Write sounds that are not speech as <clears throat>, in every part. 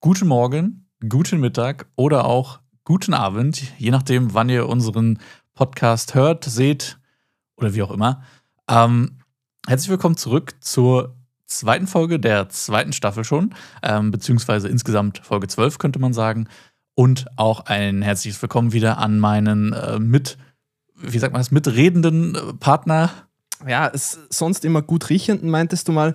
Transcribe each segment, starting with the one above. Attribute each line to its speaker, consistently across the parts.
Speaker 1: guten Morgen, guten Mittag oder auch guten Abend, je nachdem, wann ihr unseren Podcast hört, seht oder wie auch immer. Ähm, herzlich willkommen zurück zur zweiten Folge der zweiten Staffel schon, ähm, beziehungsweise insgesamt Folge 12 könnte man sagen. Und auch ein herzliches Willkommen wieder an meinen äh, mit, wie sagt man das, mitredenden äh, Partner.
Speaker 2: Ja, sonst immer gut riechenden, meintest du mal.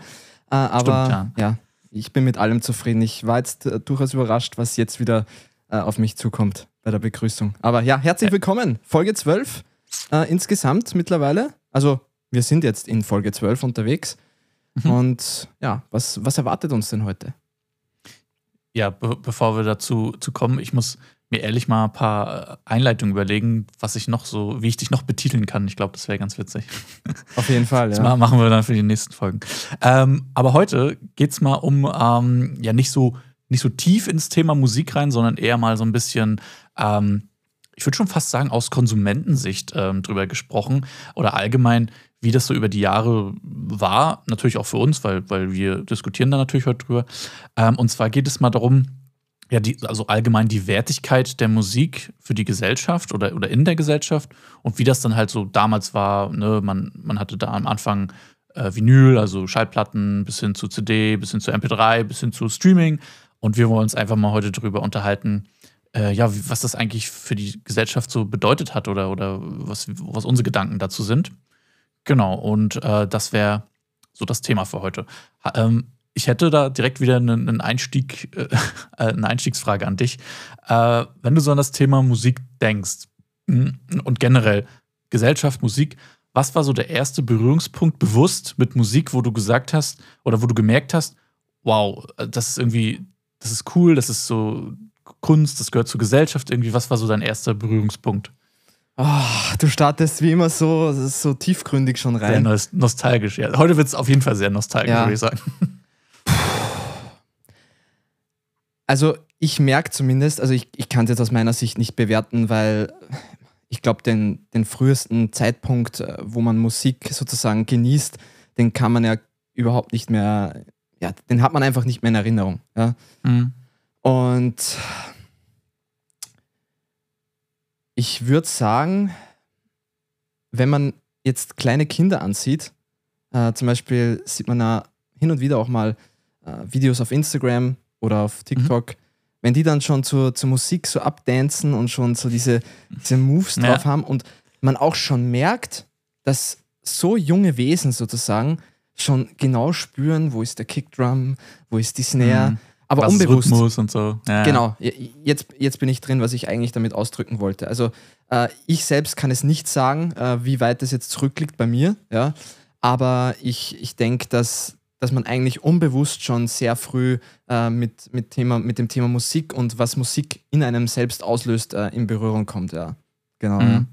Speaker 2: Äh, aber
Speaker 1: Stimmt,
Speaker 2: ja. Ich bin mit allem zufrieden. Ich war jetzt äh, durchaus überrascht, was jetzt wieder äh, auf mich zukommt bei der Begrüßung. Aber ja, herzlich willkommen. Folge 12 äh, insgesamt mittlerweile. Also wir sind jetzt in Folge 12 unterwegs.
Speaker 1: Mhm.
Speaker 2: Und ja, was, was erwartet uns denn heute?
Speaker 1: Ja, be bevor wir dazu zu kommen, ich muss mir ehrlich mal ein paar äh, Einleitungen überlegen, was ich noch so, wie ich dich noch betiteln kann. Ich glaube, das wäre ganz witzig. <laughs>
Speaker 2: Auf jeden Fall,
Speaker 1: Das
Speaker 2: ja.
Speaker 1: ma- machen wir dann für die nächsten Folgen. Ähm, aber heute geht es mal um ähm, ja nicht so, nicht so tief ins Thema Musik rein, sondern eher mal so ein bisschen, ähm, ich würde schon fast sagen, aus Konsumentensicht ähm, drüber gesprochen oder allgemein, wie das so über die Jahre war. Natürlich auch für uns, weil, weil wir diskutieren da natürlich heute drüber. Ähm, und zwar geht es mal darum, ja, die, also allgemein die Wertigkeit der Musik für die Gesellschaft oder, oder in der Gesellschaft und wie das dann halt so damals war. Ne? Man, man hatte da am Anfang äh, Vinyl, also Schallplatten, bis hin zu CD, bis hin zu MP3, bis hin zu Streaming. Und wir wollen uns einfach mal heute darüber unterhalten, äh, ja, was das eigentlich für die Gesellschaft so bedeutet hat oder, oder was, was unsere Gedanken dazu sind. Genau, und äh, das wäre so das Thema für heute. Ha, ähm, ich hätte da direkt wieder einen, Einstieg, <laughs> äh, eine Einstiegsfrage an dich. Äh, wenn du so an das Thema Musik denkst mm, und generell Gesellschaft, Musik, was war so der erste Berührungspunkt bewusst mit Musik, wo du gesagt hast oder wo du gemerkt hast, wow, das ist irgendwie, das ist cool, das ist so Kunst, das gehört zur Gesellschaft irgendwie. Was war so dein erster Berührungspunkt?
Speaker 2: Ah, du startest wie immer so, so tiefgründig schon
Speaker 1: Sehr
Speaker 2: rein.
Speaker 1: nost- nostalgisch, ja. Heute wird es auf jeden Fall sehr nostalgisch,
Speaker 2: Ja.
Speaker 1: würde ich sagen. <laughs>
Speaker 2: Also ich merke zumindest, also ich, ich kann es jetzt aus meiner Sicht nicht bewerten, weil ich glaube, den, den frühesten Zeitpunkt, äh, wo man Musik sozusagen genießt, den kann man ja überhaupt nicht mehr, ja, den hat man einfach nicht mehr in Erinnerung. Ja?
Speaker 1: Mhm.
Speaker 2: Und ich würde sagen, wenn man jetzt kleine Kinder ansieht, äh, zum Beispiel sieht man da hin und wieder auch mal äh, Videos auf Instagram oder auf TikTok, wenn die dann schon zur, zur Musik so abdancen und schon so diese, diese Moves
Speaker 1: Ja.
Speaker 2: drauf haben und man auch schon merkt, dass so junge Wesen sozusagen schon genau spüren, wo ist der Kickdrum, wo ist die Snare,
Speaker 1: Mhm.
Speaker 2: aber
Speaker 1: Was
Speaker 2: unbewusst.
Speaker 1: Rhythmus und so. Ja, ja.
Speaker 2: Genau, jetzt, jetzt bin ich drin, was ich eigentlich damit ausdrücken wollte. Also äh, ich selbst kann es nicht sagen, äh, wie weit das jetzt zurückliegt bei mir, ja. Aber ich, ich denke, dass, dass man eigentlich unbewusst schon sehr früh äh, mit, mit, Thema, mit dem Thema Musik und was Musik in einem selbst auslöst, äh, in Berührung kommt, ja. Genau.
Speaker 1: Mhm.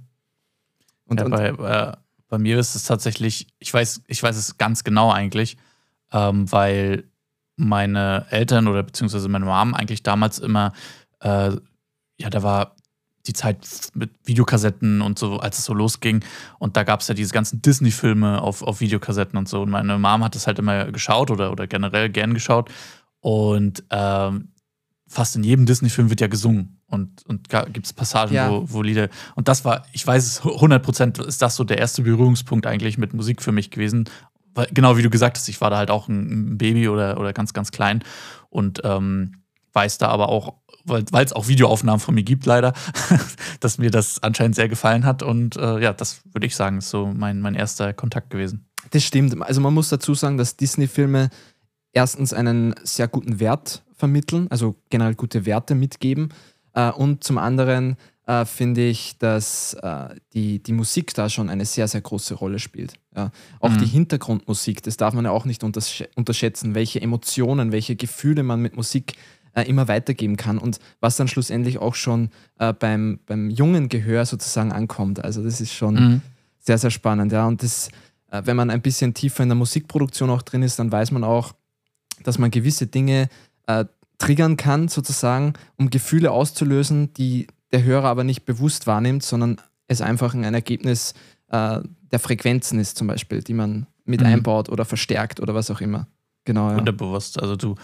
Speaker 2: Und,
Speaker 1: ja,
Speaker 2: und,
Speaker 1: bei, äh, bei mir ist es tatsächlich, ich weiß, ich weiß es ganz genau eigentlich, ähm, weil meine Eltern oder beziehungsweise meine Mom eigentlich damals immer, äh, ja, da war die Zeit mit Videokassetten und so, als es so losging. Und da gab es ja diese ganzen Disney-Filme auf, auf Videokassetten und so. Und meine Mom hat das halt immer geschaut oder, oder generell gern geschaut. Und ähm, fast in jedem Disney-Film wird ja gesungen. Und, und gibt es Passagen,
Speaker 2: Ja.
Speaker 1: wo, wo Lieder. Und das war, ich weiß es, 100% ist das so der erste Berührungspunkt eigentlich mit Musik für mich gewesen. Weil, genau wie du gesagt hast, ich war da halt auch ein, Baby oder, oder ganz, ganz klein. Und ähm, weiß da aber auch, weil es auch Videoaufnahmen von mir gibt, leider, <laughs> dass mir das anscheinend sehr gefallen hat. Und äh, ja, das würde ich sagen, ist so mein, mein erster Kontakt gewesen.
Speaker 2: Das stimmt. Also man muss dazu sagen, dass Disney-Filme erstens einen sehr guten Wert vermitteln, also generell gute Werte mitgeben. Äh, und zum anderen äh, finde ich, dass äh, die, die Musik da schon eine sehr, sehr große Rolle spielt. Ja. Auch
Speaker 1: Mhm.
Speaker 2: die Hintergrundmusik, das darf man ja auch nicht untersch unterschätzen, welche Emotionen, welche Gefühle man mit Musik äh, immer weitergeben kann und was dann schlussendlich auch schon äh, beim, beim jungen Gehör sozusagen ankommt. Also das ist schon
Speaker 1: Mhm.
Speaker 2: sehr, sehr spannend. Ja. Und das, äh, wenn man ein bisschen tiefer in der Musikproduktion auch drin ist, dann weiß man auch, dass man gewisse Dinge äh, triggern kann, sozusagen, um Gefühle auszulösen, die der Hörer aber nicht bewusst wahrnimmt, sondern es einfach ein Ergebnis äh, der Frequenzen ist, zum Beispiel, die man mit
Speaker 1: Mhm.
Speaker 2: einbaut oder verstärkt oder was auch immer. Genau, ja.
Speaker 1: Unterbewusst. Also du, du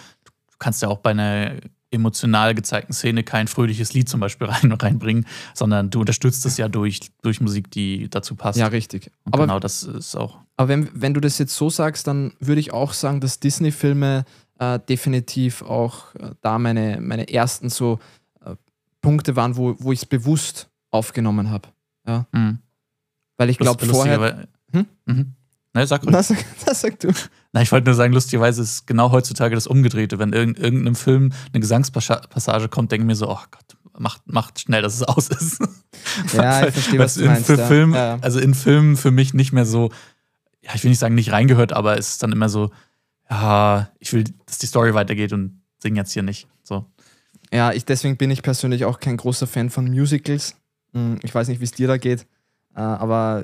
Speaker 1: kannst ja auch bei einer, emotional gezeigten Szene kein fröhliches Lied zum Beispiel <laughs> rein, reinbringen, sondern du unterstützt es ja durch, durch Musik, die dazu passt.
Speaker 2: Ja, richtig.
Speaker 1: Und
Speaker 2: Aber,
Speaker 1: genau das ist auch.
Speaker 2: aber wenn, wenn du das jetzt so sagst, dann würde ich auch sagen, dass Disney-Filme äh, definitiv auch äh, da meine, meine ersten so äh, Punkte waren, wo, wo ich es bewusst aufgenommen habe. Ja.
Speaker 1: Mhm.
Speaker 2: Weil ich glaube, vorher. Hm?
Speaker 1: Mhm. Ne, sag <laughs> ruhig.
Speaker 2: Das, das sagst du.
Speaker 1: Nein, ich wollte nur sagen, lustigerweise ist genau heutzutage das Umgedrehte. Wenn in irgendeinem Film eine Gesangspassage kommt, denke ich mir so, oh Gott, macht, macht schnell, dass es aus ist. <laughs>
Speaker 2: Ja, ich verstehe, was du
Speaker 1: in,
Speaker 2: meinst.
Speaker 1: Für. Film,
Speaker 2: Ja, ja.
Speaker 1: Also in Filmen für mich nicht mehr so, ja, ich will nicht sagen, nicht reingehört, aber es ist dann immer so, ja, ich will, dass die Story weitergeht und sing jetzt hier nicht. So.
Speaker 2: Ja, ich, deswegen bin ich persönlich auch kein großer Fan von Musicals. Hm, Ich weiß nicht, wie es dir da geht. Äh, Aber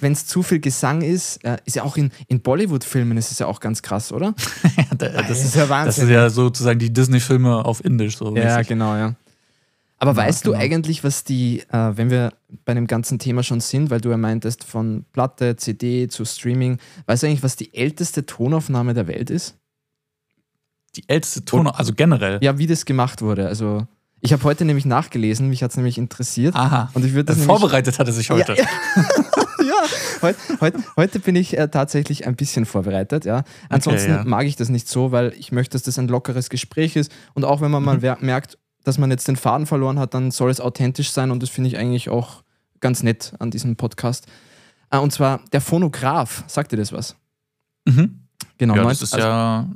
Speaker 2: wenn es zu viel Gesang ist, äh, ist ja auch in, in Bollywood-Filmen ist es ja auch ganz krass, oder? <laughs>
Speaker 1: Da- das, ist,
Speaker 2: ja
Speaker 1: das ist ja sozusagen die Disney-Filme auf Indisch. So
Speaker 2: Ja,
Speaker 1: mäßig.
Speaker 2: genau, ja. Aber
Speaker 1: Ja,
Speaker 2: weißt du
Speaker 1: genau.
Speaker 2: eigentlich, was die, äh, wenn wir bei dem ganzen Thema schon sind, weil du ja meintest, von Platte, CD zu Streaming, weißt du eigentlich, was die älteste Tonaufnahme der Welt ist?
Speaker 1: Die älteste Ton, also generell.
Speaker 2: Ja, wie das gemacht wurde. Also, ich habe heute nämlich nachgelesen, mich hat es nämlich interessiert.
Speaker 1: Aha.
Speaker 2: Und ich würde das nämlich-
Speaker 1: Vorbereitet hat er sich heute.
Speaker 2: Ja, ja. <laughs> Heute, heute, heute bin ich äh, tatsächlich ein bisschen vorbereitet, ja. Ansonsten
Speaker 1: ja.
Speaker 2: mag ich das nicht so, weil ich möchte, dass das ein lockeres Gespräch ist. Und auch wenn man mal wer- merkt, dass man jetzt den Faden verloren hat, dann soll es authentisch sein und das finde ich eigentlich auch ganz nett an diesem Podcast. Äh, und zwar der Phonograph, sagt dir das was?
Speaker 1: Mhm.
Speaker 2: Genau,
Speaker 1: Ja, das ist
Speaker 2: also-
Speaker 1: ja.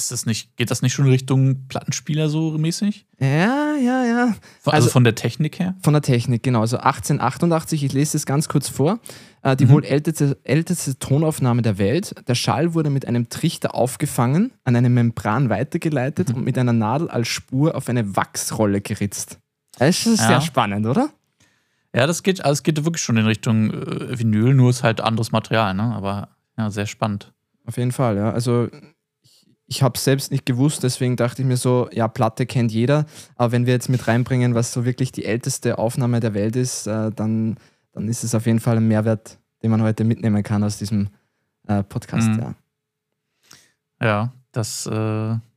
Speaker 1: Ist das nicht, geht das nicht schon Richtung Plattenspieler so mäßig?
Speaker 2: ja, ja, ja.
Speaker 1: Also,
Speaker 2: Also-
Speaker 1: von der Technik her?
Speaker 2: Von der Technik, genau. Also 1888, ich lese es ganz kurz vor. Äh, die
Speaker 1: Mhm.
Speaker 2: wohl älteste, älteste Tonaufnahme der Welt. Der Schall wurde mit einem Trichter aufgefangen, an eine Membran weitergeleitet
Speaker 1: Mhm.
Speaker 2: und mit einer Nadel als Spur auf eine Wachsrolle geritzt. Das ist
Speaker 1: Ja.
Speaker 2: sehr spannend, oder?
Speaker 1: Ja, das geht, also es geht wirklich schon in Richtung äh, Vinyl, nur ist halt anderes Material, ne? Aber ja, sehr spannend.
Speaker 2: Auf jeden Fall, ja. Also ich, habe es selbst nicht gewusst, deswegen dachte ich mir so, ja, Platte kennt jeder, aber wenn wir jetzt mit reinbringen, was so wirklich die älteste Aufnahme der Welt ist, äh, dann, dann ist es auf jeden Fall ein Mehrwert, den man heute mitnehmen kann aus diesem äh, Podcast,
Speaker 1: Mhm.
Speaker 2: ja.
Speaker 1: Ja, das äh,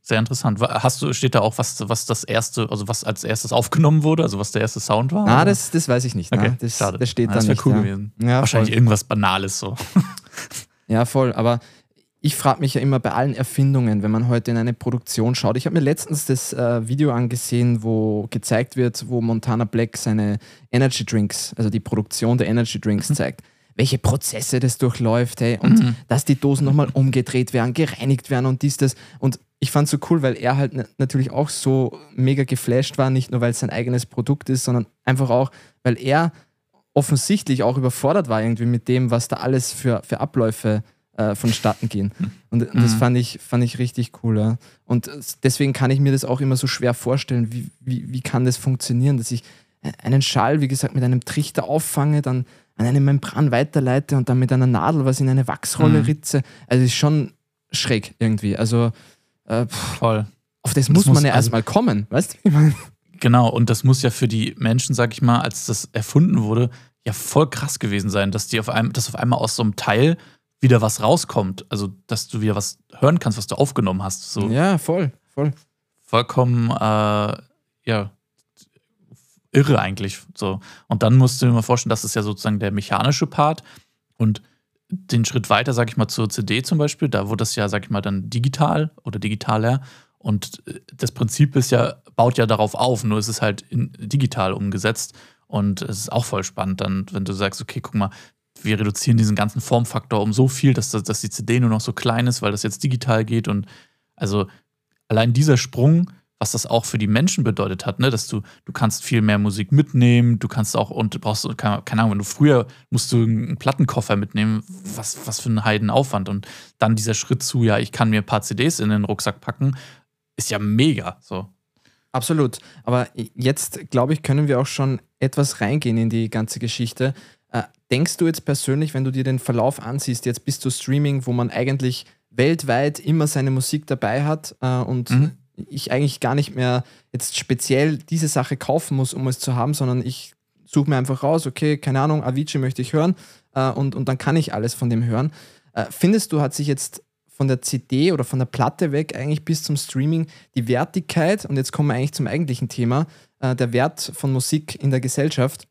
Speaker 1: sehr interessant. Hast du, steht da auch, was, was das erste, also was als erstes aufgenommen wurde, also was der erste Sound war?
Speaker 2: Ah, das, das weiß ich nicht.
Speaker 1: okay,
Speaker 2: ne? das,
Speaker 1: schade.
Speaker 2: das steht
Speaker 1: Ja,
Speaker 2: da
Speaker 1: das wäre cool
Speaker 2: ja.
Speaker 1: gewesen.
Speaker 2: Ja,
Speaker 1: Wahrscheinlich
Speaker 2: voll.
Speaker 1: irgendwas Banales so.
Speaker 2: Ja, voll. Aber ich frage mich ja immer bei allen Erfindungen, wenn man heute in eine Produktion schaut. Ich habe mir letztens das äh, Video angesehen, wo gezeigt wird, wo Montana Black seine Energy Drinks, also die Produktion der Energy Drinks
Speaker 1: Mhm.
Speaker 2: zeigt. Welche Prozesse das durchläuft, hey, und dass die Dosen nochmal umgedreht werden, gereinigt werden und dies, das. Und ich fand es so cool, weil er halt na- natürlich auch so mega geflasht war, nicht nur weil es sein eigenes Produkt ist, sondern einfach auch, weil er offensichtlich auch überfordert war irgendwie mit dem, was da alles für, für Abläufe äh, vonstatten gehen. Und das
Speaker 1: Mhm.
Speaker 2: fand ich, fand ich richtig cool. Ja. Und es- deswegen kann ich mir das auch immer so schwer vorstellen, wie, wie, wie kann das funktionieren, dass ich einen Schall, wie gesagt, mit einem Trichter auffange, dann an eine Membran weiterleite und dann mit einer Nadel was in eine Wachsrolle
Speaker 1: Mhm.
Speaker 2: ritze. Also ist schon schräg irgendwie. Also äh, pff,
Speaker 1: Voll.
Speaker 2: auf das,
Speaker 1: Das
Speaker 2: muss man
Speaker 1: muss-
Speaker 2: ja
Speaker 1: also-
Speaker 2: erstmal kommen, weißt du? wie Ich meine,
Speaker 1: Genau, und das muss ja für die Menschen, sag ich mal, als das erfunden wurde, ja voll krass gewesen sein, dass die auf einmal, dass auf einmal aus so einem Teil wieder was rauskommt. Also, dass du wieder was hören kannst, was du aufgenommen hast. So
Speaker 2: ja, voll, voll.
Speaker 1: vollkommen, äh, ja, irre eigentlich. So. Und dann musst du dir mal vorstellen, das ist ja sozusagen der mechanische Part. Und den Schritt weiter, sag ich mal, zur CD zum Beispiel, da wurde das ja, sag ich mal, dann digital oder digitaler. Und äh, das Prinzip ist ja, baut ja darauf auf, nur es ist halt in, digital umgesetzt. Und es ist auch voll spannend, dann, wenn du sagst, okay, guck mal, wir reduzieren diesen ganzen Formfaktor um so viel, dass, das- dass die CD nur noch so klein ist, weil das jetzt digital geht. Und also allein dieser Sprung, was das auch für die Menschen bedeutet hat, ne, dass du, du kannst viel mehr Musik mitnehmen, du kannst auch und brauchst, keine Ahnung, wenn du früher musst du einen Plattenkoffer mitnehmen, was, was für ein Heidenaufwand. Und dann dieser Schritt zu, ja, ich kann mir ein paar CDs in den Rucksack packen, ist ja mega. So.
Speaker 2: Absolut. Aber jetzt, glaube ich, können wir auch schon etwas reingehen in die ganze Geschichte. Denkst du jetzt persönlich, wenn du dir den Verlauf ansiehst, jetzt bis zu Streaming, wo man eigentlich weltweit immer seine Musik dabei hat äh, und
Speaker 1: Mhm.
Speaker 2: ich eigentlich gar nicht mehr jetzt speziell diese Sache kaufen muss, um es zu haben, sondern ich suche mir einfach raus, okay, keine Ahnung, Avicii möchte ich hören äh, und, und dann kann ich alles von dem hören. Äh, findest du, hat sich jetzt von der CD oder von der Platte weg eigentlich bis zum Streaming die Wertigkeit, und jetzt kommen wir eigentlich zum eigentlichen Thema, äh, der Wert von Musik in der Gesellschaft,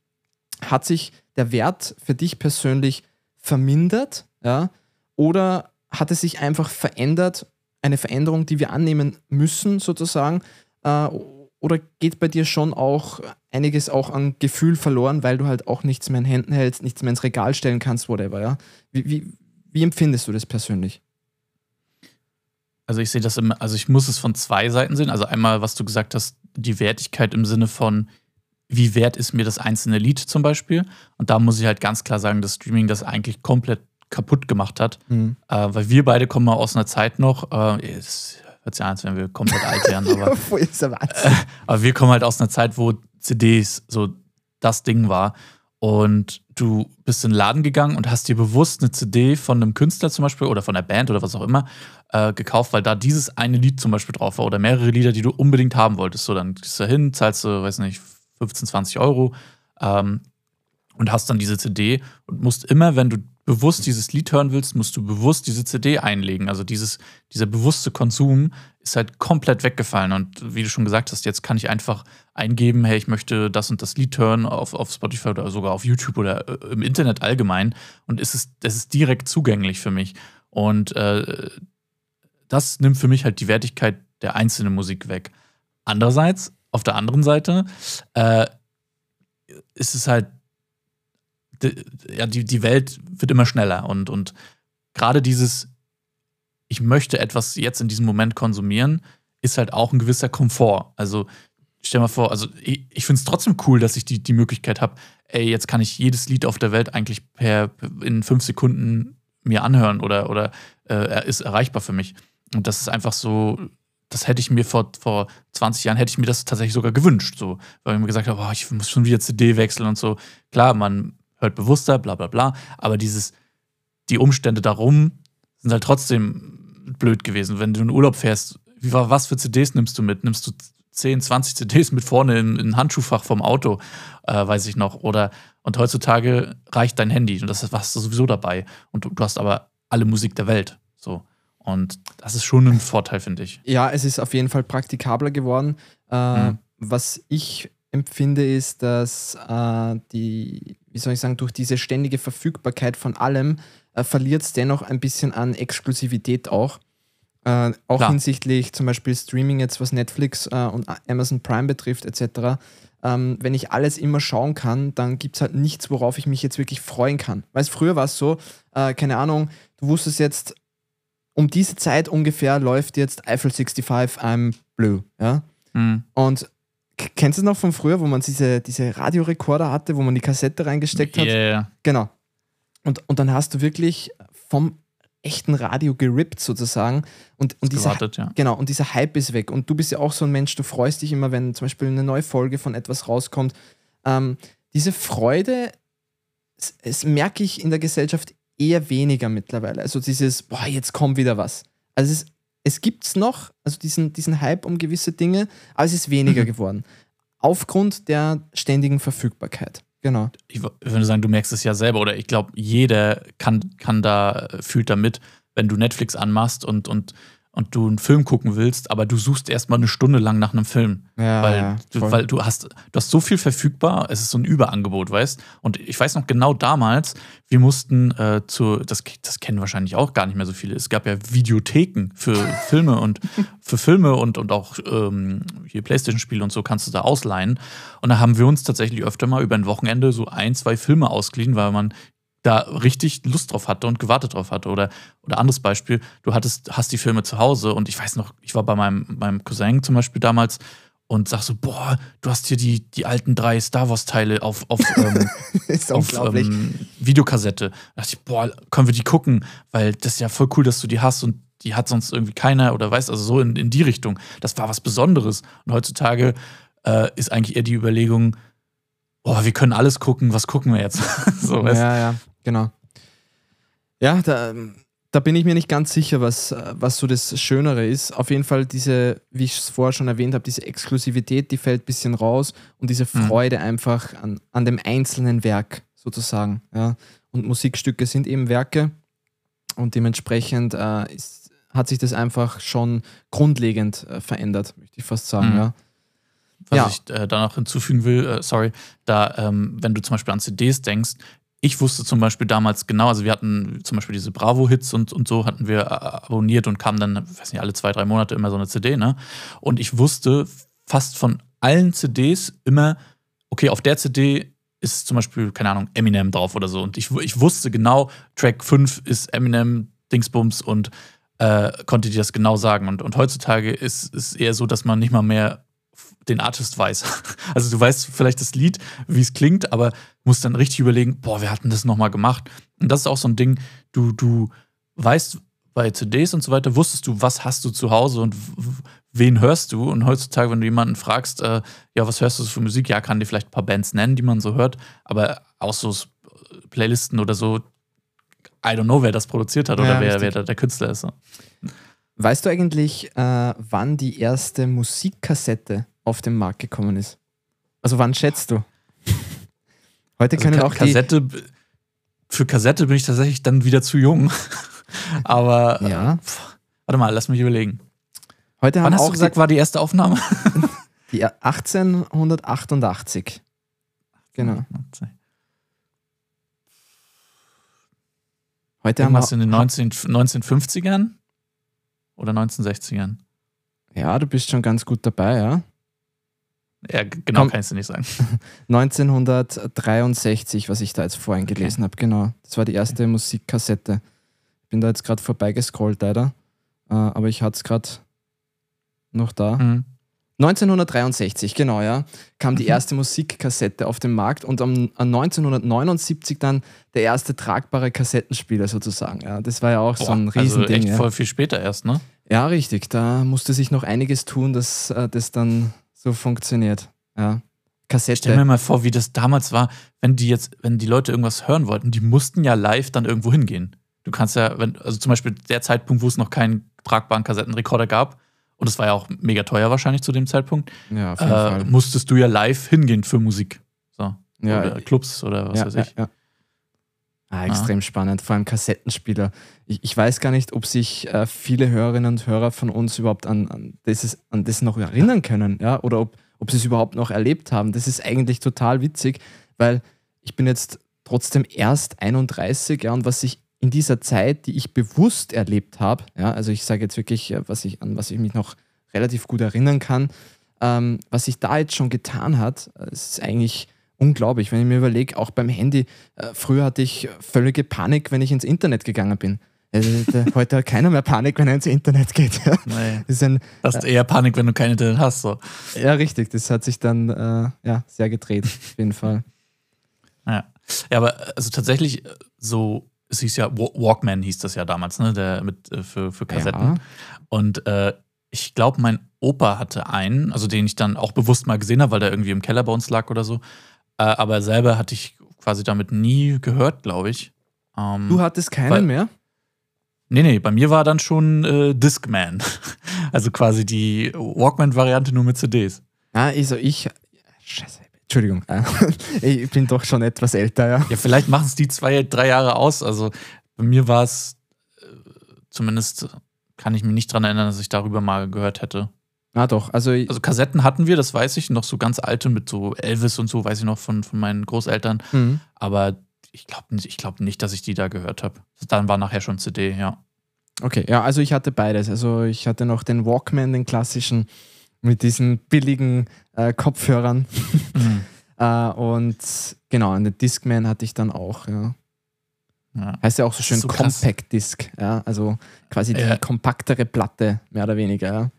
Speaker 2: hat sich der Wert für dich persönlich vermindert, ja, oder hat es sich einfach verändert, eine Veränderung, die wir annehmen müssen, sozusagen, äh, oder geht bei dir schon auch einiges auch an Gefühl verloren, weil du halt auch nichts mehr in Händen hältst, nichts mehr ins Regal stellen kannst, whatever, ja? Wie, wie, wie empfindest du das persönlich?
Speaker 1: Also ich sehe das immer, also ich muss es von zwei Seiten sehen. Also einmal, was du gesagt hast, die Wertigkeit im Sinne von, wie wert ist mir das einzelne Lied zum Beispiel. Und da muss ich halt ganz klar sagen, dass Streaming das eigentlich komplett kaputt gemacht hat. Mhm. Äh, weil wir beide kommen mal aus einer Zeit noch, äh, es hört sich an, als wären wir komplett alt werden, aber, <laughs> äh, <laughs> aber wir kommen halt aus einer Zeit, wo CDs so das Ding war. Und du bist in den Laden gegangen und hast dir bewusst eine CD von einem Künstler zum Beispiel oder von der Band oder was auch immer äh, gekauft, weil da dieses eine Lied zum Beispiel drauf war oder mehrere Lieder, die du unbedingt haben wolltest. So, dann gehst du da hin, zahlst du, weiß nicht, 15, 20 Euro ähm, und hast dann diese CD und musst immer, wenn du bewusst dieses Lied hören willst, musst du bewusst diese CD einlegen. Also dieses, dieser bewusste Konsum ist halt komplett weggefallen. Und wie du schon gesagt hast, jetzt kann ich einfach eingeben, hey, ich möchte das und das Lied hören auf, auf Spotify oder sogar auf YouTube oder äh, im Internet allgemein. Und es ist, es ist direkt zugänglich für mich. Und äh, das nimmt für mich halt die Wertigkeit der einzelnen Musik weg. Andererseits, auf der anderen Seite, äh, ist es halt ja, die, die Welt wird immer schneller und, und gerade dieses, ich möchte etwas jetzt in diesem Moment konsumieren, ist halt auch ein gewisser Komfort. Also stell mal vor, also ich, ich finde es trotzdem cool, dass ich die, die Möglichkeit habe, ey, jetzt kann ich jedes Lied auf der Welt eigentlich per in fünf Sekunden mir anhören oder, oder äh, ist erreichbar für mich. Und das ist einfach so, das hätte ich mir vor, vor 20 Jahren, hätte ich mir das tatsächlich sogar gewünscht, so, weil ich mir gesagt habe, oh, ich muss schon wieder CD wechseln und so. Klar, man hört bewusster, bla bla bla. Aber dieses, die Umstände darum sind halt trotzdem blöd gewesen. Wenn du in Urlaub fährst, wie, was für CDs nimmst du mit? Nimmst du 10, 20 CDs mit vorne in, in Handschuhfach vom Auto, äh, weiß ich noch. Oder und heutzutage reicht dein Handy und das hast du sowieso dabei. Und du, du hast aber alle Musik der Welt. Und das ist schon ein Vorteil, finde ich.
Speaker 2: Ja, es ist auf jeden Fall praktikabler geworden. Äh, mhm. Was ich empfinde, ist, dass äh, die, wie soll ich sagen, durch diese ständige Verfügbarkeit von allem äh, verliert es dennoch ein bisschen an Exklusivität auch. Äh, auch Klar. hinsichtlich zum Beispiel Streaming jetzt, was Netflix äh, und Amazon Prime betrifft, etc. Ähm, wenn ich alles immer schauen kann, dann gibt es halt nichts, worauf ich mich jetzt wirklich freuen kann. Weil früher war es so, äh, keine Ahnung, du wusstest jetzt, um diese Zeit ungefähr läuft jetzt Eiffel 65 I'm Blue, ja. Mhm. Und Kennst du es noch von früher, wo man diese, diese Radiorekorder hatte, wo man die Kassette reingesteckt hat?
Speaker 1: Yeah.
Speaker 2: Genau. Und, und dann hast du wirklich vom echten Radio gerippt sozusagen. Und, und dieser,
Speaker 1: gewartet, ja.
Speaker 2: Genau, und dieser Hype ist weg. Und du bist ja auch so ein Mensch, du freust dich immer, wenn zum Beispiel eine neue Folge von etwas rauskommt. Ähm, diese Freude, es, es merke ich in der Gesellschaft eher weniger mittlerweile. Also dieses, boah, jetzt kommt wieder was. Also es ist es gibt es noch, also diesen, diesen Hype um gewisse Dinge, aber es ist weniger mhm. geworden. Aufgrund der ständigen Verfügbarkeit. Genau.
Speaker 1: Ich würde sagen, du merkst es ja selber, oder ich glaube, jeder kann, kann da, fühlt damit, wenn du Netflix anmachst und, und und du einen Film gucken willst, aber du suchst erstmal eine Stunde lang nach einem Film. Ja, weil, ja, du, weil du hast, du hast so viel verfügbar, es ist so ein Überangebot, weißt Und ich weiß noch genau damals, wir mussten äh, zu, das, das kennen wahrscheinlich auch gar nicht mehr so viele. Es gab ja Videotheken für <laughs> Filme und für Filme und, und auch ähm, hier Playstation-Spiele und so kannst du da ausleihen. Und da haben wir uns tatsächlich öfter mal über ein Wochenende so ein, zwei Filme ausgeliehen, weil man da richtig Lust drauf hatte und gewartet drauf hatte. Oder, oder anderes Beispiel, du hattest, hast die Filme zu Hause und ich weiß noch, ich war bei meinem, meinem Cousin zum Beispiel damals und sag so, boah, du hast hier die, die alten drei Star Wars-Teile auf, auf, <laughs> ähm, auf ähm, Videokassette. Da dachte ich, boah, können wir die gucken? Weil das ist ja voll cool, dass du die hast und die hat sonst irgendwie keiner oder weißt, also so in, in die Richtung. Das war was Besonderes. Und heutzutage äh, ist eigentlich eher die Überlegung, oh, wir können alles gucken, was gucken wir jetzt? <laughs>
Speaker 2: so, weißt? Ja, ja. Genau. Ja, da, da bin ich mir nicht ganz sicher, was, was so das Schönere ist. Auf jeden Fall diese, wie ich es vorher schon erwähnt habe, diese Exklusivität, die fällt ein bisschen raus und diese mhm. Freude mhm. einfach an, an dem einzelnen Werk sozusagen. Ja. Und Musikstücke sind eben Werke und dementsprechend äh, ist, hat sich das einfach schon grundlegend äh, verändert, möchte ich fast sagen,
Speaker 1: Mhm.
Speaker 2: ja.
Speaker 1: Was
Speaker 2: Ja.
Speaker 1: ich äh, da noch hinzufügen will, äh, sorry, da, ähm, wenn du zum Beispiel an CDs denkst, ich wusste zum Beispiel damals genau, also wir hatten zum Beispiel diese Bravo-Hits und, und so hatten wir äh, abonniert und kamen dann, weiß nicht, alle zwei, drei Monate immer so eine CD, ne? Und ich wusste fast von allen CDs immer, okay, auf der CD ist zum Beispiel, keine Ahnung, Eminem drauf oder so. Und ich, ich wusste genau, Track 5 ist Eminem, Dingsbums und äh, konnte dir das genau sagen. Und, und heutzutage ist es eher so, dass man nicht mal mehr den Artist weiß. <laughs> Also du weißt vielleicht das Lied, wie es klingt, aber musst dann richtig überlegen, boah, wer hat denn das nochmal gemacht? Und das ist auch so ein Ding, du, du weißt bei CDs und so weiter, wusstest du, was hast du zu Hause und wen hörst du? Und heutzutage, wenn du jemanden fragst, äh, ja, was hörst du für Musik? Ja, kann dir vielleicht ein paar Bands nennen, die man so hört, aber auch so Playlisten oder so, I don't know, wer das produziert hat
Speaker 2: Ja,
Speaker 1: oder wer, wer da der Künstler ist.
Speaker 2: Weißt du eigentlich, äh, wann die erste Musikkassette auf den Markt gekommen ist? Also wann schätzt du? Heute
Speaker 1: Also
Speaker 2: können
Speaker 1: Ka
Speaker 2: auch die,
Speaker 1: Kassette, für Kassette bin ich tatsächlich dann wieder zu jung. <laughs> Aber äh,
Speaker 2: Ja.
Speaker 1: pf, warte mal, lass mich überlegen.
Speaker 2: heute haben
Speaker 1: Wann hast
Speaker 2: auch
Speaker 1: du gesagt, war die erste Aufnahme? <laughs>
Speaker 2: die, die 1888. Genau. Heute haben
Speaker 1: Irgendwas
Speaker 2: wir,
Speaker 1: in den 19, 1950ern oder 1960ern?
Speaker 2: ja, du bist schon ganz gut dabei, ja.
Speaker 1: Ja, genau
Speaker 2: Komm.
Speaker 1: kann ich dir nicht sagen. <laughs>
Speaker 2: 1963, was ich da jetzt vorhin gelesen habe, genau. Das war die erste Musikkassette. Bin da jetzt gerade vorbeigescrollt, leider. Äh, aber ich hatte es gerade noch da.
Speaker 1: Mhm.
Speaker 2: 1963, genau, ja, kam die
Speaker 1: Mhm.
Speaker 2: erste Musikkassette auf den Markt und am, an 1979 dann der erste tragbare Kassettenspieler sozusagen. Ja, das war ja auch so ein
Speaker 1: Boah, also
Speaker 2: Riesending.
Speaker 1: echt
Speaker 2: ja.
Speaker 1: voll viel später erst, ne?
Speaker 2: ja, richtig. Da musste sich noch einiges tun, dass äh, das dann so funktioniert. Ja.
Speaker 1: Stell mir
Speaker 2: Kassette.
Speaker 1: mal vor, wie das damals war, wenn die jetzt, wenn die Leute irgendwas hören wollten, die mussten ja live dann irgendwo hingehen. Du kannst ja, wenn, also zum Beispiel der Zeitpunkt, wo es noch keinen tragbaren Kassettenrekorder gab, und es war ja auch mega teuer wahrscheinlich zu dem Zeitpunkt,
Speaker 2: Ja,
Speaker 1: äh, musstest du ja live hingehen für Musik. So.
Speaker 2: Ja,
Speaker 1: oder Clubs oder was
Speaker 2: ja,
Speaker 1: weiß ich.
Speaker 2: ja. Ah, extrem spannend, vor allem Kassettenspieler. Ich, ich weiß gar nicht, ob sich äh, viele Hörerinnen und Hörer von uns überhaupt an, an, das, an das noch erinnern können, ja, oder ob, ob sie es überhaupt noch erlebt haben. Das ist eigentlich total witzig, weil ich bin jetzt trotzdem erst 31, ja, und was ich in dieser Zeit, die ich bewusst erlebt habe, ja, also ich sage jetzt wirklich, äh, was ich, an was ich mich noch relativ gut erinnern kann, ähm, was sich da jetzt schon getan hat, äh, ist eigentlich unglaublich, wenn ich mir überlege, auch beim Handy, äh, früher hatte ich völlige Panik, wenn ich ins Internet gegangen bin. Äh, heute hat keiner mehr Panik, wenn er ins Internet geht. Ja. Das ist ein,
Speaker 1: Das ist eher Panik, wenn du kein Internet hast. So.
Speaker 2: ja, richtig, das hat sich dann äh, ja, sehr gedreht, auf jeden Fall.
Speaker 1: Ja. ja, aber also tatsächlich, äh, so, es hieß ja, Wa- Walkman hieß das ja damals, ne? Der mit für, für Kassetten.
Speaker 2: Ja.
Speaker 1: Und äh, ich glaube, mein Opa hatte einen, also den ich dann auch bewusst mal gesehen habe, weil der irgendwie im Keller bei uns lag oder so. Äh, aber selber hatte ich quasi damit nie gehört, glaube ich. Ähm,
Speaker 2: Du hattest keinen
Speaker 1: Weil-
Speaker 2: mehr?
Speaker 1: nee, nee, bei mir war dann schon äh, Discman. <laughs> also quasi die Walkman-Variante nur mit CDs.
Speaker 2: Ah, also ich. Scheiße, Entschuldigung. äh, <laughs> Ich bin doch schon etwas älter, ja.
Speaker 1: Ja, vielleicht machen es die zwei, drei Jahre aus. Also bei mir war es äh, zumindest, kann ich mich nicht dran erinnern, dass ich darüber mal gehört hätte.
Speaker 2: Ah, doch. Also,
Speaker 1: Also Kassetten hatten wir, das weiß ich, noch so ganz alte mit so Elvis und so, weiß ich noch von, von meinen Großeltern.
Speaker 2: mhm.
Speaker 1: Aber ich glaube ich glaub nicht, dass ich die da gehört habe. Dann war nachher schon CD, ja.
Speaker 2: Okay, ja, also ich hatte beides. Also ich hatte noch den Walkman, den klassischen, mit diesen billigen äh, Kopfhörern. <laughs> Äh, und genau, einen Discman hatte ich dann auch, ja.
Speaker 1: ja.
Speaker 2: Heißt ja auch so schön
Speaker 1: so.
Speaker 2: Compact Disc, ja. Also quasi die
Speaker 1: Ja.
Speaker 2: kompaktere Platte, mehr oder weniger, ja.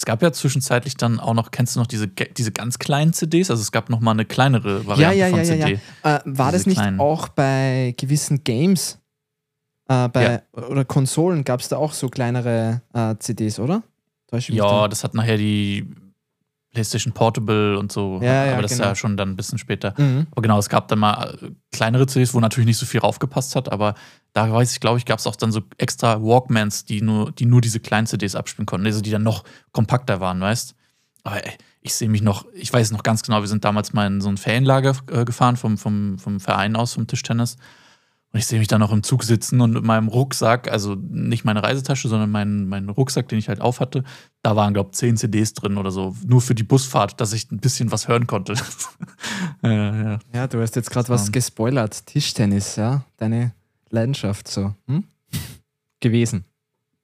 Speaker 1: Es gab ja zwischenzeitlich dann auch noch, kennst du noch diese, diese ganz kleinen CDs? Also es gab noch mal eine kleinere Variante
Speaker 2: Ja, ja,
Speaker 1: von
Speaker 2: ja, ja,
Speaker 1: CD.
Speaker 2: ja. Äh, war das
Speaker 1: Diese
Speaker 2: nicht
Speaker 1: kleinen.
Speaker 2: auch bei gewissen Games? Äh, bei, Oder Konsolen gab es da auch so kleinere äh, CDs, oder?
Speaker 1: Ja,
Speaker 2: da?
Speaker 1: das hat nachher die PlayStation Portable und so.
Speaker 2: Ja, ja,
Speaker 1: aber das ist
Speaker 2: genau.
Speaker 1: ja schon dann ein bisschen später.
Speaker 2: Mhm.
Speaker 1: Aber genau, es gab dann mal äh, kleinere CDs, wo natürlich nicht so viel raufgepasst hat, aber da weiß ich, glaube ich, gab es auch dann so extra Walkmans, die nur, die nur diese kleinen CDs abspielen konnten, also die dann noch kompakter waren, weißt Aber ey, ich sehe mich noch, ich weiß noch ganz genau, wir sind damals mal in so ein Ferienlager äh, gefahren vom, vom, vom Verein aus, vom Tischtennis. Und ich sehe mich dann noch im Zug sitzen und mit meinem Rucksack, also nicht meine Reisetasche, sondern meinen mein Rucksack, den ich halt auf hatte, da waren, glaube ich, zehn CDs drin oder so. Nur für die Busfahrt, dass ich ein bisschen was hören konnte. <laughs>
Speaker 2: ja, ja. ja, du hast jetzt gerade was gespoilert. Tischtennis, ja. Deine Leidenschaft so. Hm? Gewesen.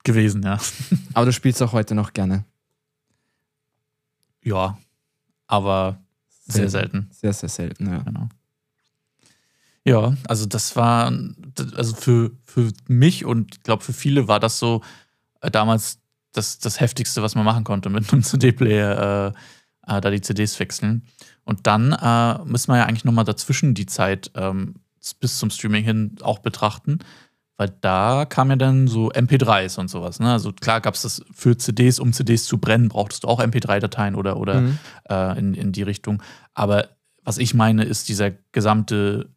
Speaker 1: Gewesen, ja. <laughs>
Speaker 2: Aber du spielst auch heute noch gerne.
Speaker 1: Ja, aber sehr selten.
Speaker 2: Sehr, sehr selten, ja. Genau.
Speaker 1: Ja, also das war, also für, für mich und ich glaube für viele war das so äh, damals das, das Heftigste, was man machen konnte mit einem <laughs> CD-Player, äh, äh, da die CDs wechseln. Und dann äh, müssen wir ja eigentlich nochmal dazwischen die Zeit ähm, bis zum Streaming hin auch betrachten, weil da kam ja dann so MP3s und sowas. Ne? Also klar gab es das für CDs, um CDs zu brennen, brauchtest du auch MP3-Dateien oder, oder mhm. äh, in, in die Richtung. Aber was ich meine, ist dieser gesamte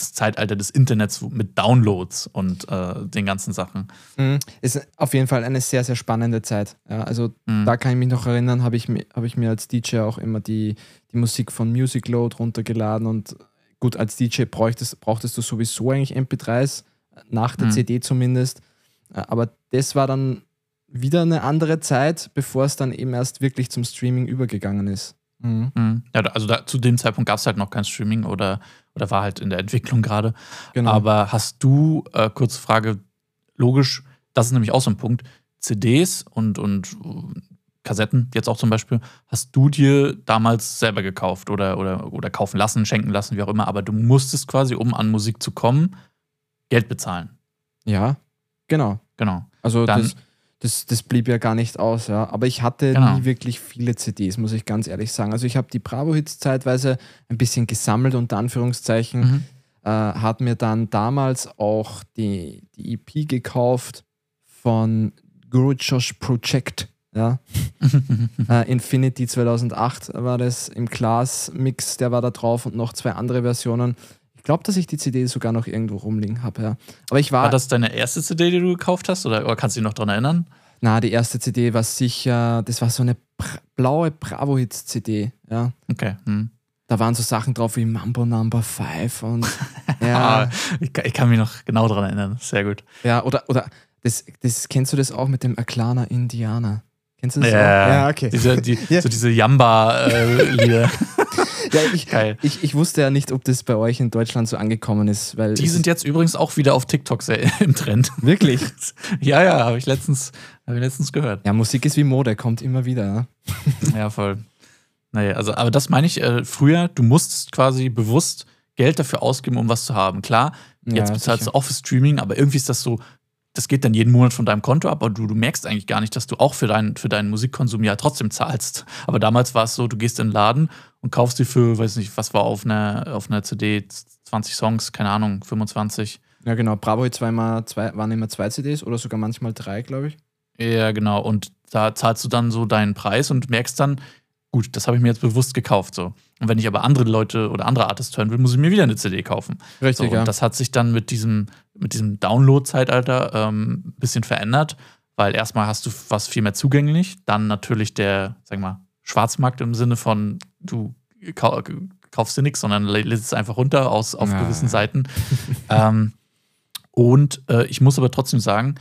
Speaker 1: das Zeitalter des Internets mit Downloads und äh, den ganzen Sachen.
Speaker 2: Mhm. Ist auf jeden Fall eine sehr, sehr spannende Zeit. Ja, also mhm. da kann ich mich noch erinnern, habe ich, hab ich mir als DJ auch immer die, die Musik von Music Load runtergeladen und gut, als DJ brauchtest, brauchtest du sowieso eigentlich MP3s, nach der mhm. CD zumindest. Äh, aber das war dann wieder eine andere Zeit, bevor es dann eben erst wirklich zum Streaming übergegangen ist.
Speaker 1: Mhm. Mhm. Ja, also da, zu dem Zeitpunkt gab es halt noch kein Streaming oder, oder war halt in der Entwicklung gerade. Genau. Aber hast du, äh, kurze Frage, logisch, das ist nämlich auch so ein Punkt, CDs und, und äh, Kassetten, jetzt auch zum Beispiel, hast du dir damals selber gekauft oder, oder, oder kaufen lassen, schenken lassen, wie auch immer, aber du musstest quasi, um an Musik zu kommen, Geld bezahlen.
Speaker 2: Ja, genau.
Speaker 1: Genau.
Speaker 2: Also Dann, das, das, das blieb ja gar nicht aus, ja. Aber ich hatte genau. nie wirklich viele CDs, muss ich ganz ehrlich sagen. Also ich habe die Bravo-Hits zeitweise ein bisschen gesammelt, unter Anführungszeichen. Mhm. Äh, hat mir dann damals auch die, die EP gekauft von Guru Josh Project. Ja. <laughs> äh, Infinity 2008 war das im Class-Mix, der war da drauf und noch zwei andere Versionen. Ich glaube, dass ich die CD sogar noch irgendwo rumliegen habe, ja. Aber ich war.
Speaker 1: War das deine erste CD, die du gekauft hast? Oder, oder kannst du dich noch daran erinnern?
Speaker 2: Na, die erste CD war sicher, das war so eine blaue Bravo-Hits-CD, ja.
Speaker 1: Okay. Hm.
Speaker 2: Da waren so Sachen drauf wie Mambo Number 5 und <laughs>
Speaker 1: ja. ich, ich, kann mich noch genau daran erinnern. Sehr gut.
Speaker 2: Ja, oder, oder das, das kennst du das auch mit dem Aklana Indianer? Kennst du das
Speaker 1: ja, auch? Ja, okay. Diese, die, ja. So diese Jamba-Lieder. Äh, <laughs> <laughs>
Speaker 2: ja, ich, Geil. Ich, ich wusste ja nicht, ob das bei euch in Deutschland so angekommen ist. Weil
Speaker 1: die sind jetzt übrigens auch wieder auf TikTok sehr <laughs> im Trend.
Speaker 2: Wirklich? <laughs>
Speaker 1: ja, ja, habe ich, letztens, hab ich letztens gehört.
Speaker 2: Ja, Musik ist wie Mode, kommt immer wieder. Ja,
Speaker 1: voll. Naja, also, aber das meine ich, äh, früher, du musstest quasi bewusst Geld dafür ausgeben, um was zu haben. Klar, jetzt ja, bezahlst du auch für Streaming, aber irgendwie ist das so, das geht dann jeden Monat von deinem Konto ab, aber du, du merkst eigentlich gar nicht, dass du auch für, dein, für deinen Musikkonsum ja trotzdem zahlst. Aber damals war es so, du gehst in den Laden und kaufst dir für, weiß nicht, was war auf einer, auf einer CD, 20 Songs, keine Ahnung, 25.
Speaker 2: Ja, genau. Bravo immer zwei, waren immer zwei CDs oder sogar manchmal drei, glaube ich.
Speaker 1: Ja, genau. Und da zahlst du dann so deinen Preis und merkst dann, gut, das habe ich mir jetzt bewusst gekauft. So. Und wenn ich aber andere Leute oder andere Artists hören will, muss ich mir wieder eine CD kaufen.
Speaker 2: Richtig,
Speaker 1: so,
Speaker 2: ja.
Speaker 1: Und das hat sich dann mit diesem, mit diesem Download-Zeitalter ähm, ein bisschen verändert, weil erstmal hast du was viel mehr zugänglich, dann natürlich der, sag mal, Schwarzmarkt im Sinne von, du kaufst dir nichts, sondern lädst es einfach runter aus, auf ja. gewissen Seiten. <laughs> ähm, und äh, ich muss aber trotzdem sagen,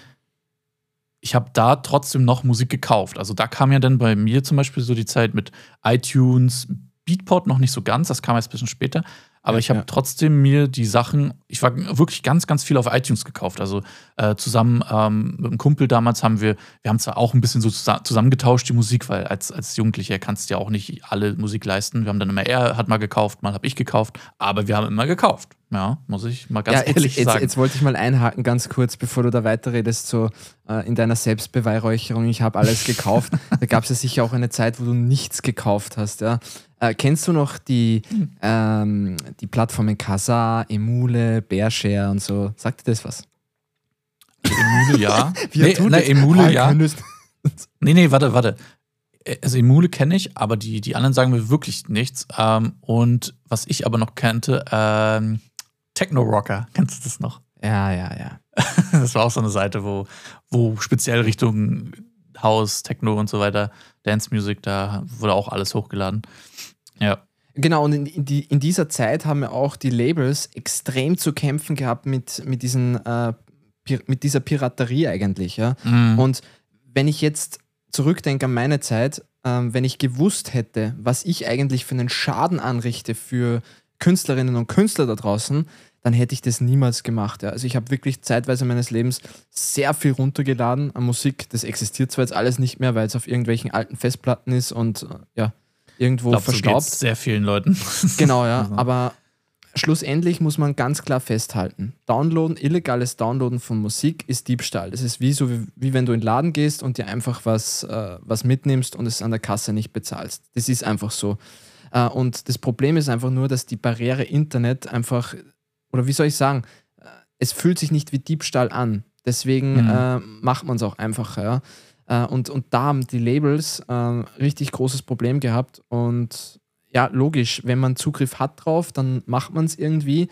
Speaker 1: ich habe da trotzdem noch Musik gekauft. Also da kam ja dann bei mir zum Beispiel so die Zeit mit iTunes, Beatport noch nicht so ganz, das kam erst ein bisschen später. Aber ja, ich habe ja. trotzdem mir die Sachen, ich war wirklich ganz, ganz viel auf iTunes gekauft. Also äh, zusammen ähm, mit einem Kumpel damals haben wir, wir haben zwar auch ein bisschen so zusammengetauscht die Musik, weil als, als Jugendlicher kannst du ja auch nicht alle Musik leisten. Wir haben dann immer, er hat mal gekauft, mal habe ich gekauft, aber wir haben immer gekauft. Ja, muss ich mal ganz ja, ehrlich
Speaker 2: jetzt,
Speaker 1: sagen.
Speaker 2: Jetzt, jetzt, wollte ich mal einhaken, ganz kurz, bevor du da weiterredest, so äh, in deiner Selbstbeweihräucherung, ich habe alles gekauft. <laughs> da gab es ja sicher auch eine Zeit, wo du nichts gekauft hast. Ja? Äh, kennst du noch die, ähm, die Plattformen Kazaa, Emule, Bearshare und so? Sagt dir das was?
Speaker 1: Emule ja. <laughs> Wie nee, nee, Emule ja. nee, nee, warte, warte. Äh, also Emule kenne ich, aber die, die anderen sagen mir wirklich nichts. Ähm, und was ich aber noch kannte, ähm, Techno Rocker. <laughs> Kennst du das noch?
Speaker 2: Ja, ja, ja. <laughs>
Speaker 1: das war auch so eine Seite, wo, wo speziell Richtung House, Techno und so weiter, Dance Music, da wurde auch alles hochgeladen. Ja.
Speaker 2: Genau, und in, in, die, in dieser Zeit haben ja auch die Labels extrem zu kämpfen gehabt mit, mit, diesen, äh, mit dieser Piraterie eigentlich. Ja?
Speaker 1: Mhm.
Speaker 2: Und wenn ich jetzt zurückdenke an meine Zeit, ähm, wenn ich gewusst hätte, was ich eigentlich für einen Schaden anrichte für Künstlerinnen und Künstler da draußen, dann hätte ich das niemals gemacht. Ja. Also ich habe wirklich zeitweise meines Lebens sehr viel runtergeladen an Musik. Das existiert zwar jetzt alles nicht mehr, weil es auf irgendwelchen alten Festplatten ist und äh, ja, irgendwo
Speaker 1: glaub,
Speaker 2: verstaubt.
Speaker 1: So sehr vielen Leuten. <laughs>
Speaker 2: genau, ja. Also. Aber schlussendlich muss man ganz klar festhalten: Downloaden, illegales Downloaden von Musik ist Diebstahl. Das ist wie so, wie, wie wenn du in den Laden gehst und dir einfach was, äh, was mitnimmst und es an der Kasse nicht bezahlst. Das ist einfach so. Äh, und das Problem ist einfach nur, dass die Barriere Internet einfach, oder wie soll ich sagen, äh, es fühlt sich nicht wie Diebstahl an. Deswegen mhm. äh, macht man es auch einfacher. Ja? Äh, und, und da haben die Labels äh, richtig großes Problem gehabt. Und ja, logisch, wenn man Zugriff hat drauf, dann macht man es irgendwie.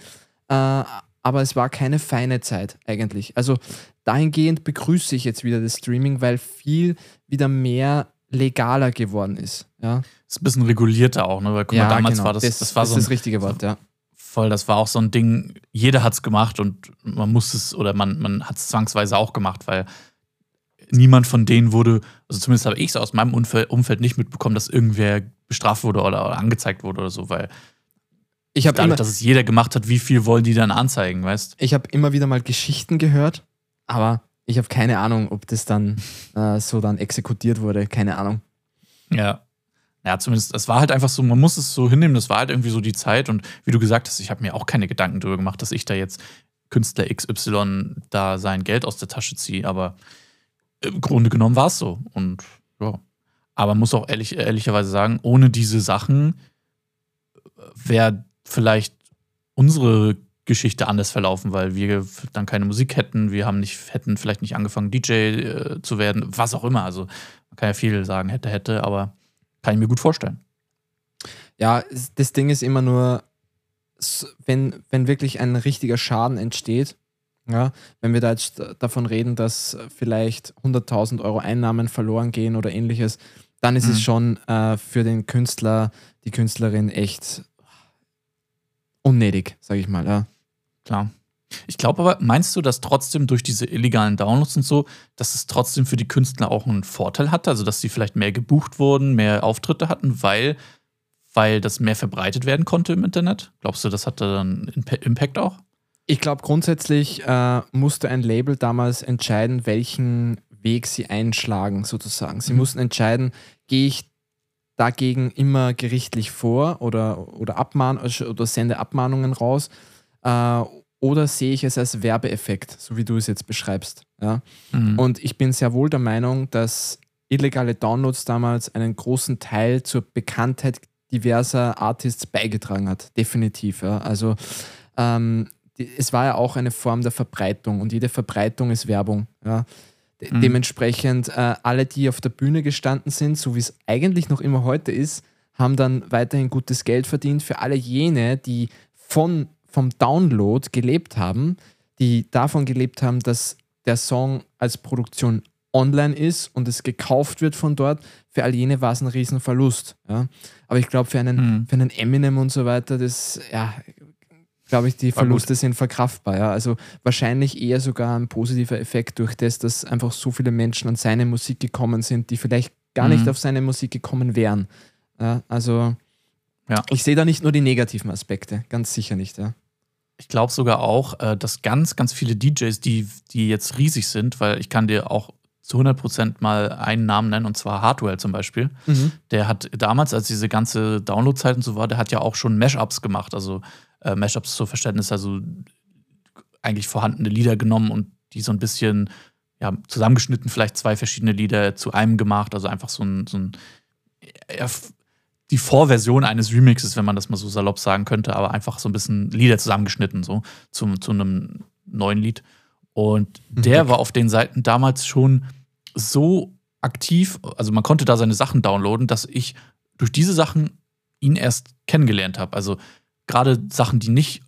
Speaker 2: Äh, aber es war keine feine Zeit eigentlich. Also dahingehend begrüße ich jetzt wieder das Streaming, weil viel wieder mehr legaler geworden ist. Ja.
Speaker 1: Ist ein bisschen regulierter auch, ne? Weil guck
Speaker 2: ja,
Speaker 1: mal, damals
Speaker 2: genau.
Speaker 1: war das,
Speaker 2: das,
Speaker 1: das war so ein,
Speaker 2: das richtige Wort, ja.
Speaker 1: Voll, das war auch so ein Ding, jeder hat es gemacht und man muss es oder man, man hat es zwangsweise auch gemacht, weil niemand von denen wurde, also zumindest habe ich es aus meinem Umfeld, Umfeld nicht mitbekommen, dass irgendwer bestraft wurde oder, oder angezeigt wurde oder so, weil
Speaker 2: ich habe
Speaker 1: dadurch, dass es jeder gemacht hat, wie viel wollen die dann anzeigen, weißt?
Speaker 2: Ich habe immer wieder mal Geschichten gehört, aber ich habe keine Ahnung, ob das dann äh, so dann exekutiert wurde, keine Ahnung.
Speaker 1: Ja. Ja, zumindest, es war halt einfach so, man muss es so hinnehmen, das war halt irgendwie so die Zeit und wie du gesagt hast, ich habe mir auch keine Gedanken darüber gemacht, dass ich da jetzt Künstler XY da sein Geld aus der Tasche ziehe, aber im Grunde genommen war es so. Und ja. Aber man muss auch ehrlich, ehrlicherweise sagen, ohne diese Sachen wäre vielleicht unsere Geschichte anders verlaufen, weil wir dann keine Musik hätten, wir haben nicht, hätten vielleicht nicht angefangen, DJ äh, zu werden, was auch immer. Also man kann ja viel sagen, hätte, hätte, aber kann ich mir gut vorstellen.
Speaker 2: Ja, das Ding ist immer nur, wenn, wenn wirklich ein richtiger Schaden entsteht, ja, wenn wir da jetzt davon reden, dass vielleicht 100.000 Euro Einnahmen verloren gehen oder ähnliches, dann ist mhm. es schon äh, für den Künstler, die Künstlerin echt unnötig, sage ich mal. Ja.
Speaker 1: Klar. Ich glaube aber, meinst du, dass trotzdem durch diese illegalen Downloads und so, dass es trotzdem für die Künstler auch einen Vorteil hatte? Also, dass sie vielleicht mehr gebucht wurden, mehr Auftritte hatten, weil, weil das mehr verbreitet werden konnte im Internet? Glaubst du, das hatte dann Impact auch?
Speaker 2: Ich glaube, grundsätzlich äh, musste ein Label damals entscheiden, welchen Weg sie einschlagen, sozusagen. Sie mhm. mussten entscheiden, gehe ich dagegen immer gerichtlich vor oder, oder, abmahn, oder sende Abmahnungen raus äh, oder sehe ich es als Werbeeffekt, so wie du es jetzt beschreibst. Ja? Mhm. Und ich bin sehr wohl der Meinung, dass illegale Downloads damals einen großen Teil zur Bekanntheit diverser Artists beigetragen hat. Definitiv. Ja? Also ähm, die, es war ja auch eine Form der Verbreitung und jede Verbreitung ist Werbung. Ja? De mhm. Dementsprechend äh, alle, die auf der Bühne gestanden sind, so wie es eigentlich noch immer heute ist, haben dann weiterhin gutes Geld verdient. Für alle jene, die von, vom Download gelebt haben, die davon gelebt haben, dass der Song als Produktion online ist und es gekauft wird von dort, für all jene war es ein Riesenverlust. Ja? Aber ich glaube, für einen, mhm. für einen Eminem und so weiter, das ja, glaube ich, die Verluste sind verkraftbar. Ja? Also wahrscheinlich eher sogar ein positiver Effekt durch das, dass einfach so viele Menschen an seine Musik gekommen sind, die vielleicht gar mhm. nicht auf seine Musik gekommen wären. Ja? Also ja. ich sehe da nicht nur die negativen Aspekte, ganz sicher nicht. Ja?
Speaker 1: Ich glaube sogar auch, äh, dass ganz, ganz viele DJs, die, die jetzt riesig sind, weil ich kann dir auch zu 100% mal einen Namen nennen, und zwar Hardwell zum Beispiel. Mhm. Der hat damals, als diese ganze Downloadzeit und so war, der hat ja auch schon Mashups gemacht, also äh, Mashups zur Verständnis, also eigentlich vorhandene Lieder genommen und die so ein bisschen ja, zusammengeschnitten, vielleicht zwei verschiedene Lieder zu einem gemacht, also einfach so ein, so ein ja, die Vorversion eines Remixes, wenn man das mal so salopp sagen könnte, aber einfach so ein bisschen Lieder zusammengeschnitten, so zum, zu einem neuen Lied. Und mhm. der mhm. war auf den Seiten damals schon so aktiv, also man konnte da seine Sachen downloaden, dass ich durch diese Sachen ihn erst kennengelernt habe. Also gerade Sachen, die nicht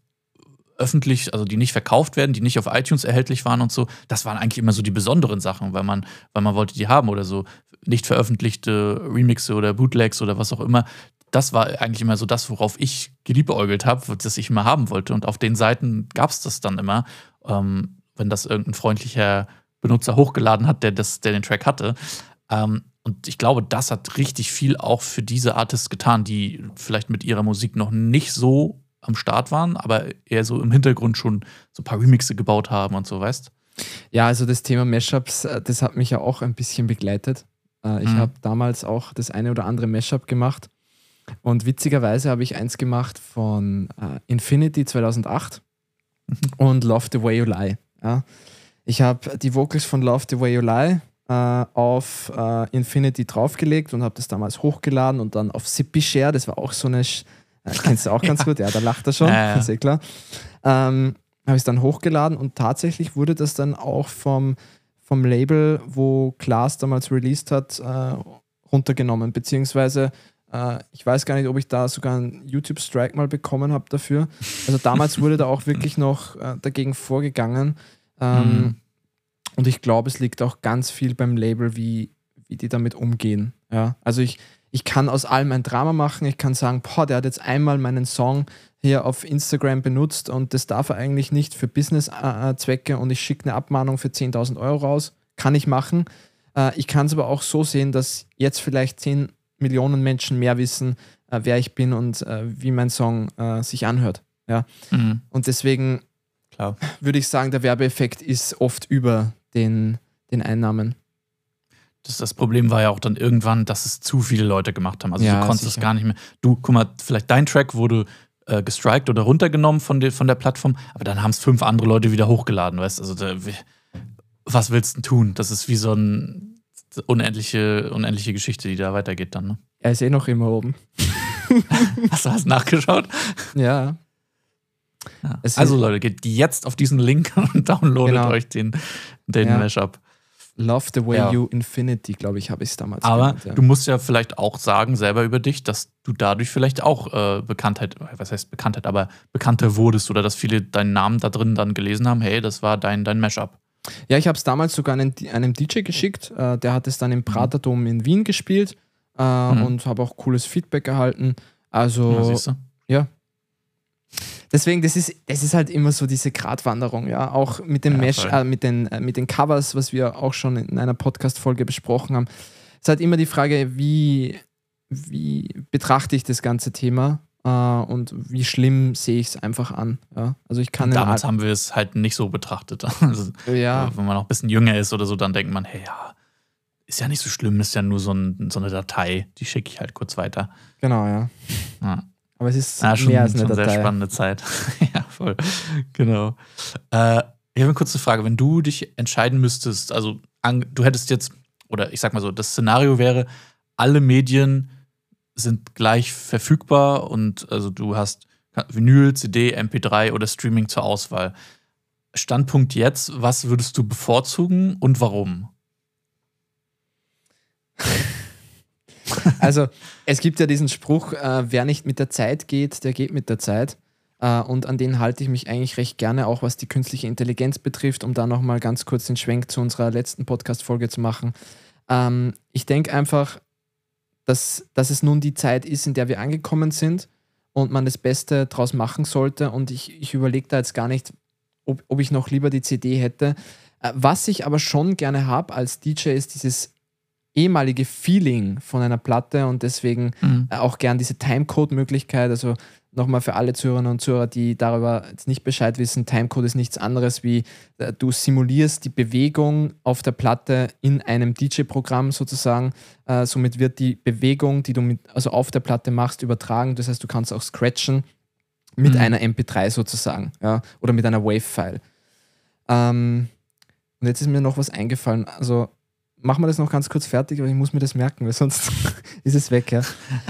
Speaker 1: öffentlich, also die nicht verkauft werden, die nicht auf iTunes erhältlich waren und so, das waren eigentlich immer so die besonderen Sachen, weil man, weil man wollte die haben oder so nicht veröffentlichte Remixe oder Bootlegs oder was auch immer. das war eigentlich immer so das, worauf ich geliebäugelt habe, das ich immer haben wollte. Und auf den Seiten gab es das dann immer, ähm, wenn das irgendein freundlicher Benutzer hochgeladen hat, der, das, der den Track hatte. Ähm, und ich glaube, das hat richtig viel auch für diese Artists getan, die vielleicht mit ihrer Musik noch nicht so am Start waren, aber eher so im Hintergrund schon so ein paar Remixe gebaut haben und so, weißt
Speaker 2: Ja, also das Thema Mashups, äh, das hat mich ja auch ein bisschen begleitet. Äh, ich mhm. habe damals auch das eine oder andere Mashup gemacht. Und witzigerweise habe ich eins gemacht von äh, Infinity 2008 mhm. und Love the Way You Lie. Ja. Ich habe die Vocals von Love the Way You Lie auf äh, Infinity draufgelegt und habe das damals hochgeladen und dann auf Zippy Share, das war auch so eine, Sch äh, kennst du auch <laughs> ganz ja. gut, ja, da lacht er schon, ja, ja. <laughs> ist eh klar. Ähm, habe ich es dann hochgeladen und tatsächlich wurde das dann auch vom, vom Label, wo Klaas damals released hat, äh, runtergenommen, beziehungsweise äh, ich weiß gar nicht, ob ich da sogar einen YouTube-Strike mal bekommen habe dafür. Also damals wurde da auch wirklich <laughs> noch äh, dagegen vorgegangen. Ähm, mhm. Und ich glaube, es liegt auch ganz viel beim Label, wie, wie die damit umgehen. Ja? Also ich, ich kann aus allem ein Drama machen. Ich kann sagen, boah, der hat jetzt einmal meinen Song hier auf Instagram benutzt und das darf er eigentlich nicht für Business-Zwecke und ich schicke eine Abmahnung für 10.000 Euro raus. Kann ich machen. Äh, ich kann es aber auch so sehen, dass jetzt vielleicht 10 Millionen Menschen mehr wissen, äh, wer ich bin und äh, wie mein Song sich anhört. Ja? Mhm. Und deswegen <laughs> würde ich sagen, der Werbeeffekt ist oft über den, den Einnahmen.
Speaker 1: Das, das Problem war ja auch dann irgendwann, dass es zu viele Leute gemacht haben. Also ja, du konntest es gar nicht mehr. Du, guck mal, vielleicht dein Track wurde äh, gestrikt oder runtergenommen von, de, von der Plattform, aber dann haben es fünf andere Leute wieder hochgeladen, weißt Also da, was willst du tun? Das ist wie so eine unendliche, unendliche Geschichte, die da weitergeht dann, ne?
Speaker 2: Er ist eh noch immer oben. <laughs>
Speaker 1: Hast du was nachgeschaut?
Speaker 2: Ja.
Speaker 1: Ja. Also Leute, geht jetzt auf diesen Link <laughs> und downloadet genau. euch den, den ja. Mashup.
Speaker 2: Love the Way ja. You Infinity, glaube ich, habe ich es damals
Speaker 1: Aber genannt, du musst ja vielleicht auch sagen, selber über dich, dass du dadurch vielleicht auch äh, Bekanntheit, was heißt Bekanntheit, aber bekannter wurdest oder dass viele deinen Namen da drin dann gelesen haben, hey, das war dein, dein Mashup.
Speaker 2: Ja, ich habe es damals sogar einen, einem DJ geschickt, äh, der hat es dann im mhm. Praterdom in Wien gespielt äh, mhm. und habe auch cooles Feedback erhalten. Also, ja, deswegen, das ist, das ist halt immer so diese Gratwanderung, ja. Auch mit dem ja, Mesh, äh, mit, den, äh, mit den Covers, was wir auch schon in einer Podcast-Folge besprochen haben. Es ist halt immer die Frage, wie, wie betrachte ich das ganze Thema äh, und wie schlimm sehe ich es einfach an. Ja? Also ich kann
Speaker 1: damals haben wir es halt nicht so betrachtet. <laughs> Also, ja. Wenn man noch ein bisschen jünger ist oder so, dann denkt man, hey, ja, ist ja nicht so schlimm, ist ja nur so, ein, so eine Datei, die schicke ich halt kurz weiter.
Speaker 2: Genau, ja. ja. Aber es ist
Speaker 1: ja, schon, mehr als eine schon Datei. sehr spannende Zeit. <laughs> ja, voll. Genau. Äh, ich habe eine kurze Frage. Wenn du dich entscheiden müsstest, also an, du hättest jetzt, oder ich sag mal so, das Szenario wäre, alle Medien sind gleich verfügbar und also du hast Vinyl, CD, MP3 oder Streaming zur Auswahl. Standpunkt jetzt, was würdest du bevorzugen und warum? <laughs> <laughs>
Speaker 2: Also es gibt ja diesen Spruch, äh, wer nicht mit der Zeit geht, der geht mit der Zeit. Äh, und an den halte ich mich eigentlich recht gerne, auch was die künstliche Intelligenz betrifft, um da nochmal ganz kurz den Schwenk zu unserer letzten Podcast-Folge zu machen. Ähm, ich denke einfach, dass, dass es nun die Zeit ist, in der wir angekommen sind und man das Beste draus machen sollte. Und ich, ich überlege da jetzt gar nicht, ob, ob ich noch lieber die CD hätte. Äh, was ich aber schon gerne habe als DJ ist dieses ehemalige Feeling von einer Platte und deswegen mhm. Äh, auch gern diese Timecode-Möglichkeit. Also nochmal für alle Zuhörerinnen und Zuhörer, die darüber jetzt nicht Bescheid wissen, Timecode ist nichts anderes wie äh, du simulierst die Bewegung auf der Platte in einem DJ-Programm sozusagen. Äh, somit wird die Bewegung, die du mit, also auf der Platte machst, übertragen. Das heißt, du kannst auch scratchen mit mhm. einer MP3 sozusagen, ja, oder mit einer Wave-File. Ähm, und jetzt ist mir noch was eingefallen. Also machen wir das noch ganz kurz fertig, aber ich muss mir das merken, weil sonst <laughs> ist es weg. Ja.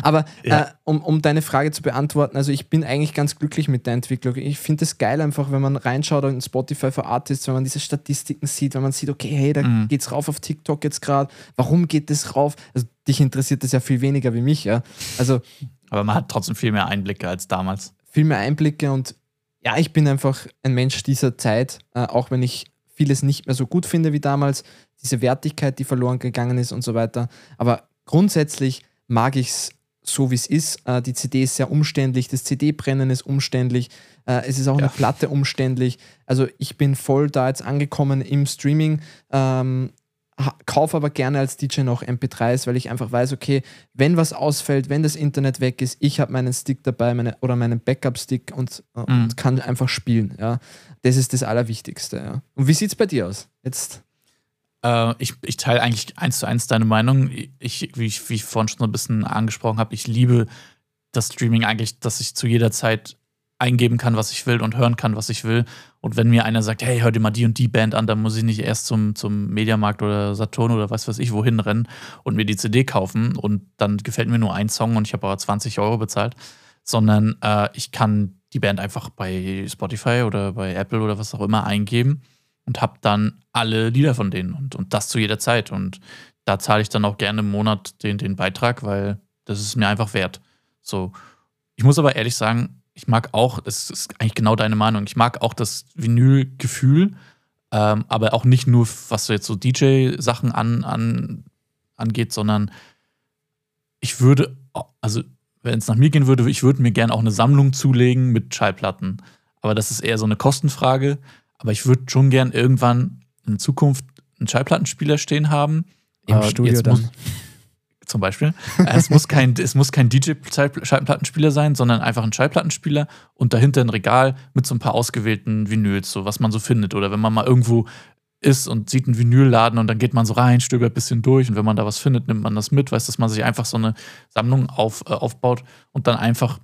Speaker 2: Aber <laughs> ja. Äh, um, um deine Frage zu beantworten, also ich bin eigentlich ganz glücklich mit der Entwicklung. Ich finde es geil einfach, wenn man reinschaut in Spotify für Artists, wenn man diese Statistiken sieht, wenn man sieht, okay, hey, da mhm. es rauf auf TikTok jetzt gerade. Warum geht das rauf? Also dich interessiert das ja viel weniger wie mich, ja. Also.
Speaker 1: Aber man hat trotzdem viel mehr Einblicke als damals.
Speaker 2: Viel mehr Einblicke und ja, ich bin einfach ein Mensch dieser Zeit, äh, auch wenn ich vieles nicht mehr so gut finde wie damals diese Wertigkeit, die verloren gegangen ist und so weiter. Aber grundsätzlich mag ich es so, wie es ist. Äh, die CD ist sehr umständlich, das CD-Brennen ist umständlich, äh, es ist auch ja. eine Platte umständlich. Also ich bin voll da jetzt angekommen im Streaming. Ähm, kaufe aber gerne als DJ noch MP3s, weil ich einfach weiß, okay, wenn was ausfällt, wenn das Internet weg ist, ich habe meinen Stick dabei meine, oder meinen Backup-Stick und, mhm. und, kann einfach spielen. Ja. Das ist das Allerwichtigste. Ja. Und wie sieht es bei dir aus? Jetzt.
Speaker 1: Äh, ich, ich teile eigentlich eins zu eins deine Meinung. Ich, wie, ich, wie ich vorhin schon so ein bisschen angesprochen habe, ich liebe das Streaming eigentlich, dass ich zu jeder Zeit eingeben kann, was ich will und hören kann, was ich will. Und wenn mir einer sagt, hey, hör dir mal die und die Band an, dann muss ich nicht erst zum, zum Mediamarkt oder Saturn oder was weiß ich wohin rennen und mir die CD kaufen und dann gefällt mir nur ein Song und ich habe aber 20 Euro bezahlt, sondern äh, ich kann die Band einfach bei Spotify oder bei Apple oder was auch immer eingeben und habe dann alle Lieder von denen und, und das zu jeder Zeit. Und da zahle ich dann auch gerne im Monat den, den Beitrag, weil das ist mir einfach wert. So. Ich muss aber ehrlich sagen, ich mag auch, es ist eigentlich genau deine Meinung, ich mag auch das Vinyl-Gefühl, ähm, aber auch nicht nur, was so jetzt so DJ-Sachen an, an, angeht, sondern ich würde, also wenn es nach mir gehen würde, ich würde mir gerne auch eine Sammlung zulegen mit Schallplatten. Aber das ist eher so eine Kostenfrage. Aber ich würde schon gern irgendwann in Zukunft einen Schallplattenspieler stehen haben.
Speaker 2: Im äh, Studio dann. Muss,
Speaker 1: zum Beispiel. es muss kein, es muss kein DJ-Schallplattenspieler sein, sondern einfach ein Schallplattenspieler und dahinter ein Regal mit so ein paar ausgewählten Vinyls, so was man so findet. Oder wenn man mal irgendwo ist und sieht einen Vinylladen und dann geht man so rein, stöbert ein bisschen durch und wenn man da was findet, nimmt man das mit, weiß, dass man sich einfach so eine Sammlung auf, äh, aufbaut und dann einfach,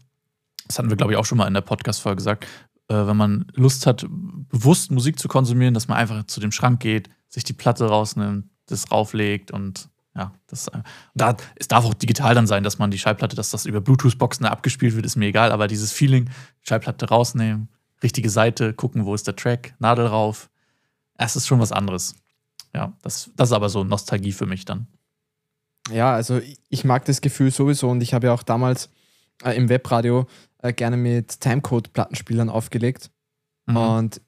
Speaker 1: das hatten wir glaube ich auch schon mal in der Podcast-Folge gesagt, äh, wenn man Lust hat, bewusst Musik zu konsumieren, dass man einfach zu dem Schrank geht, sich die Platte rausnimmt, das rauflegt und ja, das, äh, da, es darf auch digital dann sein, dass man die Schallplatte, dass das über Bluetooth-Boxen abgespielt wird, ist mir egal, aber dieses Feeling, Schallplatte rausnehmen, richtige Seite, gucken, wo ist der Track, Nadel rauf, es ist schon was anderes. Ja, das, das ist aber so Nostalgie für mich dann.
Speaker 2: Ja, also ich mag das Gefühl sowieso und ich habe ja auch damals äh, im Webradio äh, gerne mit Timecode-Plattenspielern aufgelegt. Mhm. Und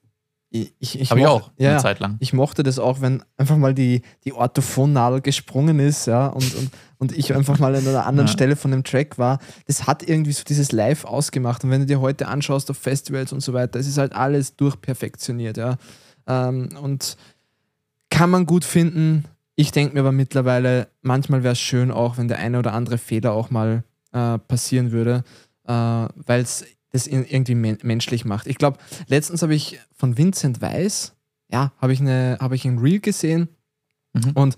Speaker 2: ich, ich,
Speaker 1: Habe ich auch, ja, eine Zeit lang.
Speaker 2: Ich mochte das auch, wenn einfach mal die, die Orthophonnadel gesprungen ist, ja, und, und, und ich einfach mal an einer anderen <laughs> ja. Stelle von dem Track war. Das hat irgendwie so dieses Live ausgemacht. Und wenn du dir heute anschaust auf Festivals und so weiter, es ist halt alles durchperfektioniert, ja. Ähm, und kann man gut finden. Ich denke mir aber mittlerweile, manchmal wäre es schön auch, wenn der eine oder andere Fehler auch mal äh, passieren würde, äh, weil es das irgendwie menschlich macht. Ich glaube, letztens habe ich von Vincent Weiss, ja, habe ich, eine, hab ich ein Reel gesehen mhm. und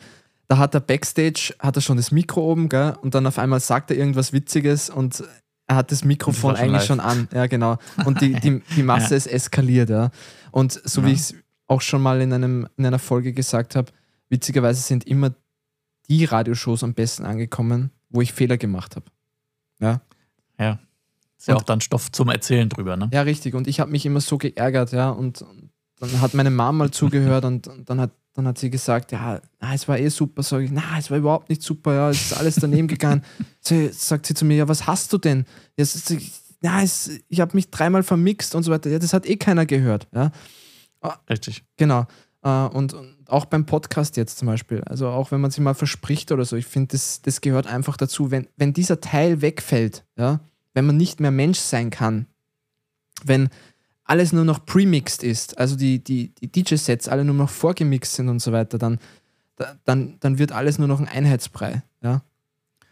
Speaker 2: da hat er Backstage, hat er schon das Mikro oben, gell, und dann auf einmal sagt er irgendwas Witziges und er hat das Mikrofon schon eigentlich live. schon an. Ja, genau. Und die, die, die <laughs> Masse ja. ist eskaliert, ja. Und so ja. wie ich es auch schon mal in, einem, in einer Folge gesagt habe, witzigerweise sind immer die Radioshows am besten angekommen, wo ich Fehler gemacht habe. Ja.
Speaker 1: Ja. Ist ja auch dann Stoff zum Erzählen drüber, ne?
Speaker 2: Ja, richtig. Und ich habe mich immer so geärgert, ja. Und, dann hat meine Mama mal zugehört und, und, dann, hat, dann hat sie gesagt, ja, na, es war eh super. Sag ich, na, es war überhaupt nicht super, ja, es ist alles daneben gegangen. <laughs> sie, sagt sie zu mir, ja, was hast du denn? Ja, na, es, ich habe mich dreimal vermixt und so weiter. Ja, das hat eh keiner gehört, ja.
Speaker 1: Richtig.
Speaker 2: Genau. Uh, und, und, auch beim Podcast jetzt zum Beispiel. Also auch wenn man sich mal verspricht oder so, ich finde, das, das gehört einfach dazu. Wenn, wenn dieser Teil wegfällt, ja, wenn man nicht mehr Mensch sein kann, wenn alles nur noch premixed ist, also die, die, die DJ-Sets alle nur noch vorgemixt sind und so weiter, dann, dann, dann wird alles nur noch ein Einheitsbrei. Ja?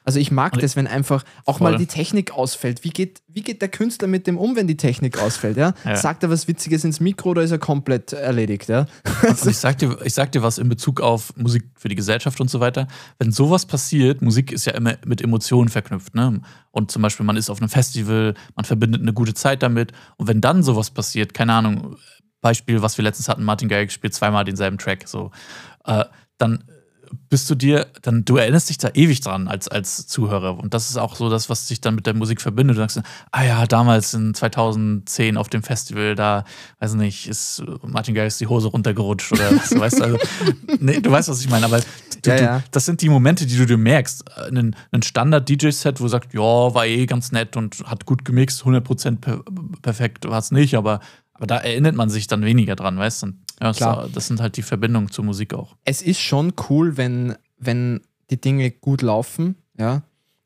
Speaker 2: Also ich mag das, wenn einfach auch voll. mal die Technik ausfällt. Wie geht, wie geht der Künstler mit dem um, wenn die Technik ausfällt? Ja? ja. Sagt er was Witziges ins Mikro oder ist er komplett erledigt? Ja?
Speaker 1: Und ich sag, dir, ich sag dir was in Bezug auf Musik für die Gesellschaft und so weiter. Wenn sowas passiert, Musik ist ja immer mit Emotionen verknüpft. Ne? Und zum Beispiel, man ist auf einem Festival, man verbindet eine gute Zeit damit. Und wenn dann sowas passiert, keine Ahnung, Beispiel, was wir letztens hatten, Martin Garrix spielt zweimal denselben Track, so, äh, dann bist du dir, dann, du erinnerst dich da ewig dran als, als Zuhörer. Und das ist auch so das, was sich dann mit der Musik verbindet. Du sagst, ah ja, damals in 2010 auf dem Festival, da, weiß nicht, ist Martin Garrix die Hose runtergerutscht oder was, du weißt, also, <laughs> nee, du weißt, was ich meine, aber du, ja, ja. Du, das sind die Momente, die du dir merkst. Ein, ein Standard-DJ-Set, wo du sagst, ja, war eh ganz nett und hat gut gemixt, 100% per perfekt war es nicht, aber, aber da erinnert man sich dann weniger dran, weißt du? Ja, Klar. das sind halt die Verbindungen zur Musik auch.
Speaker 2: Es ist schon cool, wenn, wenn die Dinge gut laufen, ja.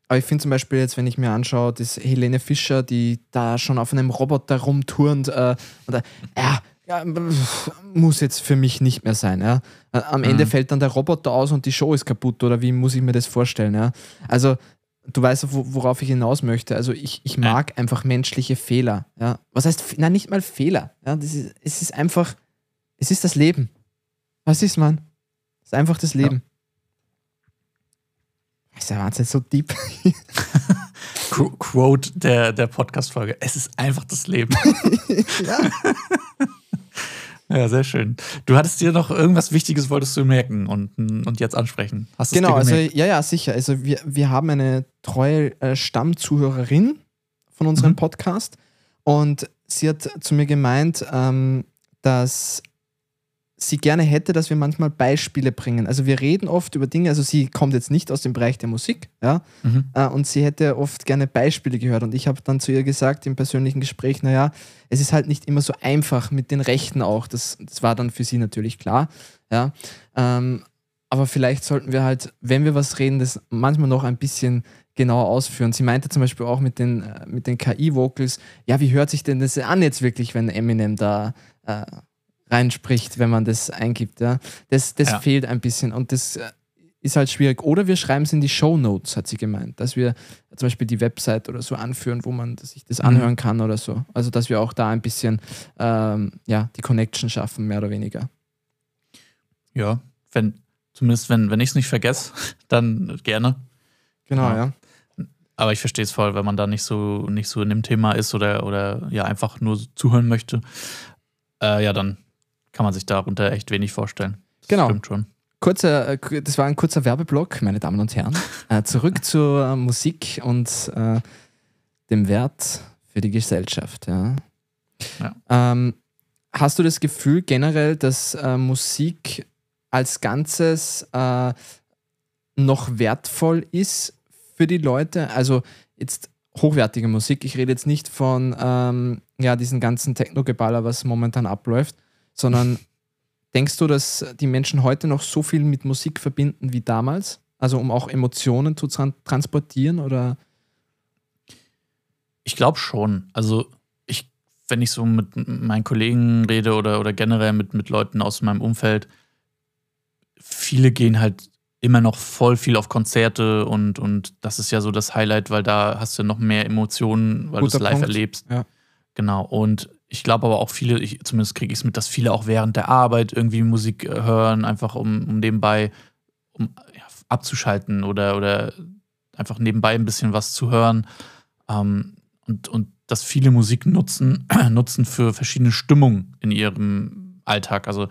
Speaker 2: aber ich finde zum Beispiel jetzt, wenn ich mir anschaue, das Helene Fischer, die da schon auf einem Roboter rumturnt, äh, und, äh, ja, ja, muss jetzt für mich nicht mehr sein. Ja. Am mhm. Ende fällt dann der Roboter aus und die Show ist kaputt, oder wie muss ich mir das vorstellen? Ja? Also, du weißt, worauf ich hinaus möchte. Also, ich, ich mag einfach menschliche Fehler. Ja. Was heißt, nein, nicht mal Fehler. Ja. Das ist, es ist einfach, es ist das Leben. Was ist, man? Es ist einfach das Leben. Ja. Ist ja Wahnsinn, so deep. <laughs>
Speaker 1: Quote der, der Podcast-Folge. Es ist einfach das Leben. <laughs> ja. <laughs> Ja, sehr schön. Du hattest dir noch irgendwas Wichtiges, wolltest du merken und, und jetzt ansprechen.
Speaker 2: Hast genau, also ja, ja, sicher. Also wir, wir haben eine treue äh, Stammzuhörerin von unserem mhm. Podcast und sie hat zu mir gemeint, ähm, dass sie gerne hätte, dass wir manchmal Beispiele bringen. Also wir reden oft über Dinge, also sie kommt jetzt nicht aus dem Bereich der Musik, ja, mhm. äh, und sie hätte oft gerne Beispiele gehört. Und ich habe dann zu ihr gesagt im persönlichen Gespräch, naja, es ist halt nicht immer so einfach mit den Rechten auch. Das, das war dann für sie natürlich klar, ja. Ähm, aber vielleicht sollten wir halt, wenn wir was reden, das manchmal noch ein bisschen genauer ausführen. Sie meinte zum Beispiel auch mit den, äh, mit den KI-Vocals, ja, wie hört sich denn das an jetzt wirklich, wenn Eminem da äh, reinspricht, wenn man das eingibt. Ja. Das, das ja. fehlt ein bisschen und das äh, ist halt schwierig. Oder wir schreiben es in die Show Notes, hat sie gemeint, dass wir zum Beispiel die Website oder so anführen, wo man sich das mhm. anhören kann oder so. Also dass wir auch da ein bisschen ähm, ja, die Connection schaffen, mehr oder weniger.
Speaker 1: Ja, wenn, zumindest wenn, wenn ich es nicht vergesse, <laughs> dann gerne.
Speaker 2: Genau, ja. ja.
Speaker 1: Aber ich verstehe es voll, wenn man da nicht so, nicht so in dem Thema ist oder, oder ja einfach nur zuhören möchte. Äh, ja, dann kann man sich darunter echt wenig vorstellen.
Speaker 2: Das genau. Stimmt schon. Kurzer, äh, das war ein kurzer Werbeblock, meine Damen und Herren. <laughs> Äh, zurück zur Musik und äh, dem Wert für die Gesellschaft. Ja. ja. Ähm, hast du das Gefühl generell, dass äh, Musik als Ganzes äh, noch wertvoll ist für die Leute? Also jetzt hochwertige Musik. Ich rede jetzt nicht von ähm, ja, diesen ganzen Techno-Geballer, was momentan abläuft, sondern denkst du, dass die Menschen heute noch so viel mit Musik verbinden wie damals? Also um auch Emotionen zu transportieren oder?
Speaker 1: Ich glaube schon. Also ich, wenn ich so mit meinen Kollegen rede oder, oder generell mit, mit Leuten aus meinem Umfeld, viele gehen halt immer noch voll viel auf Konzerte und, und das ist ja so das Highlight, weil da hast du noch mehr Emotionen, weil du es live Punkt. erlebst. Ja. Genau. Und ich glaube aber auch viele, ich, zumindest kriege ich es mit, dass viele auch während der Arbeit irgendwie Musik äh, hören, einfach um, um nebenbei um, ja, abzuschalten oder, oder einfach nebenbei ein bisschen was zu hören. Ähm, und, und dass viele Musik nutzen, <clears throat> nutzen für verschiedene Stimmungen in ihrem Alltag. Also,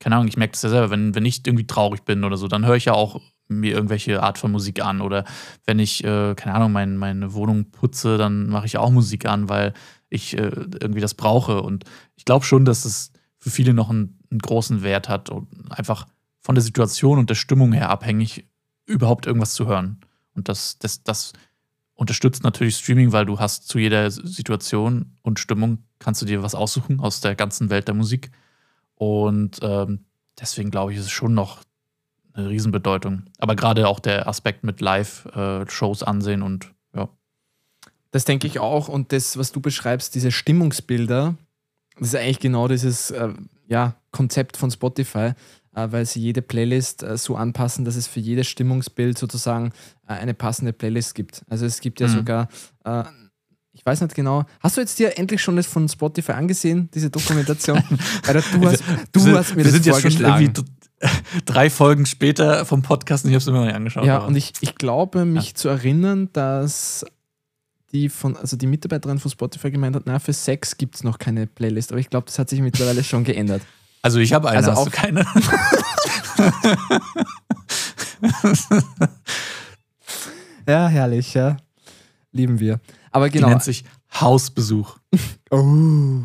Speaker 1: keine Ahnung, ich merke das ja selber, wenn, wenn ich irgendwie traurig bin oder so, dann höre ich ja auch mir irgendwelche Art von Musik an. Oder wenn ich, äh, keine Ahnung, mein, meine Wohnung putze, dann mache ich auch Musik an, weil ich äh, irgendwie das brauche. Und ich glaube schon, dass es für viele noch einen, einen, großen Wert hat und einfach von der Situation und der Stimmung her abhängig, überhaupt irgendwas zu hören. Und das, das, das unterstützt natürlich Streaming, weil du hast zu jeder Situation und Stimmung kannst du dir was aussuchen aus der ganzen Welt der Musik. Und ähm, deswegen glaube ich, ist es schon noch eine Riesenbedeutung. Aber gerade auch der Aspekt mit Live-Shows äh, ansehen und
Speaker 2: das denke ich auch. Und das, was du beschreibst, diese Stimmungsbilder, das ist eigentlich genau dieses äh, ja, Konzept von Spotify, äh, weil sie jede Playlist äh, so anpassen, dass es für jedes Stimmungsbild sozusagen äh, eine passende Playlist gibt. Also es gibt ja mhm. sogar, äh, ich weiß nicht genau, hast du jetzt dir endlich schon das von Spotify angesehen, diese Dokumentation? <laughs> Weil du hast, du
Speaker 1: sind,
Speaker 2: hast
Speaker 1: mir das vorgeschlagen. <laughs> drei Folgen später vom Podcast und ich habe es immer noch nicht angeschaut.
Speaker 2: Ja, aber. und ich, ich glaube, mich ja. zu erinnern, dass die von, also die Mitarbeiterin von Spotify gemeint hat, na, für Sex gibt es noch keine Playlist, aber ich glaube, das hat sich mittlerweile schon geändert.
Speaker 1: Also ich habe eine, also hast auch keine? <laughs>
Speaker 2: ja, herrlich, ja. Lieben wir. Aber genau.
Speaker 1: Die nennt sich Hausbesuch. <laughs> oh. <laughs>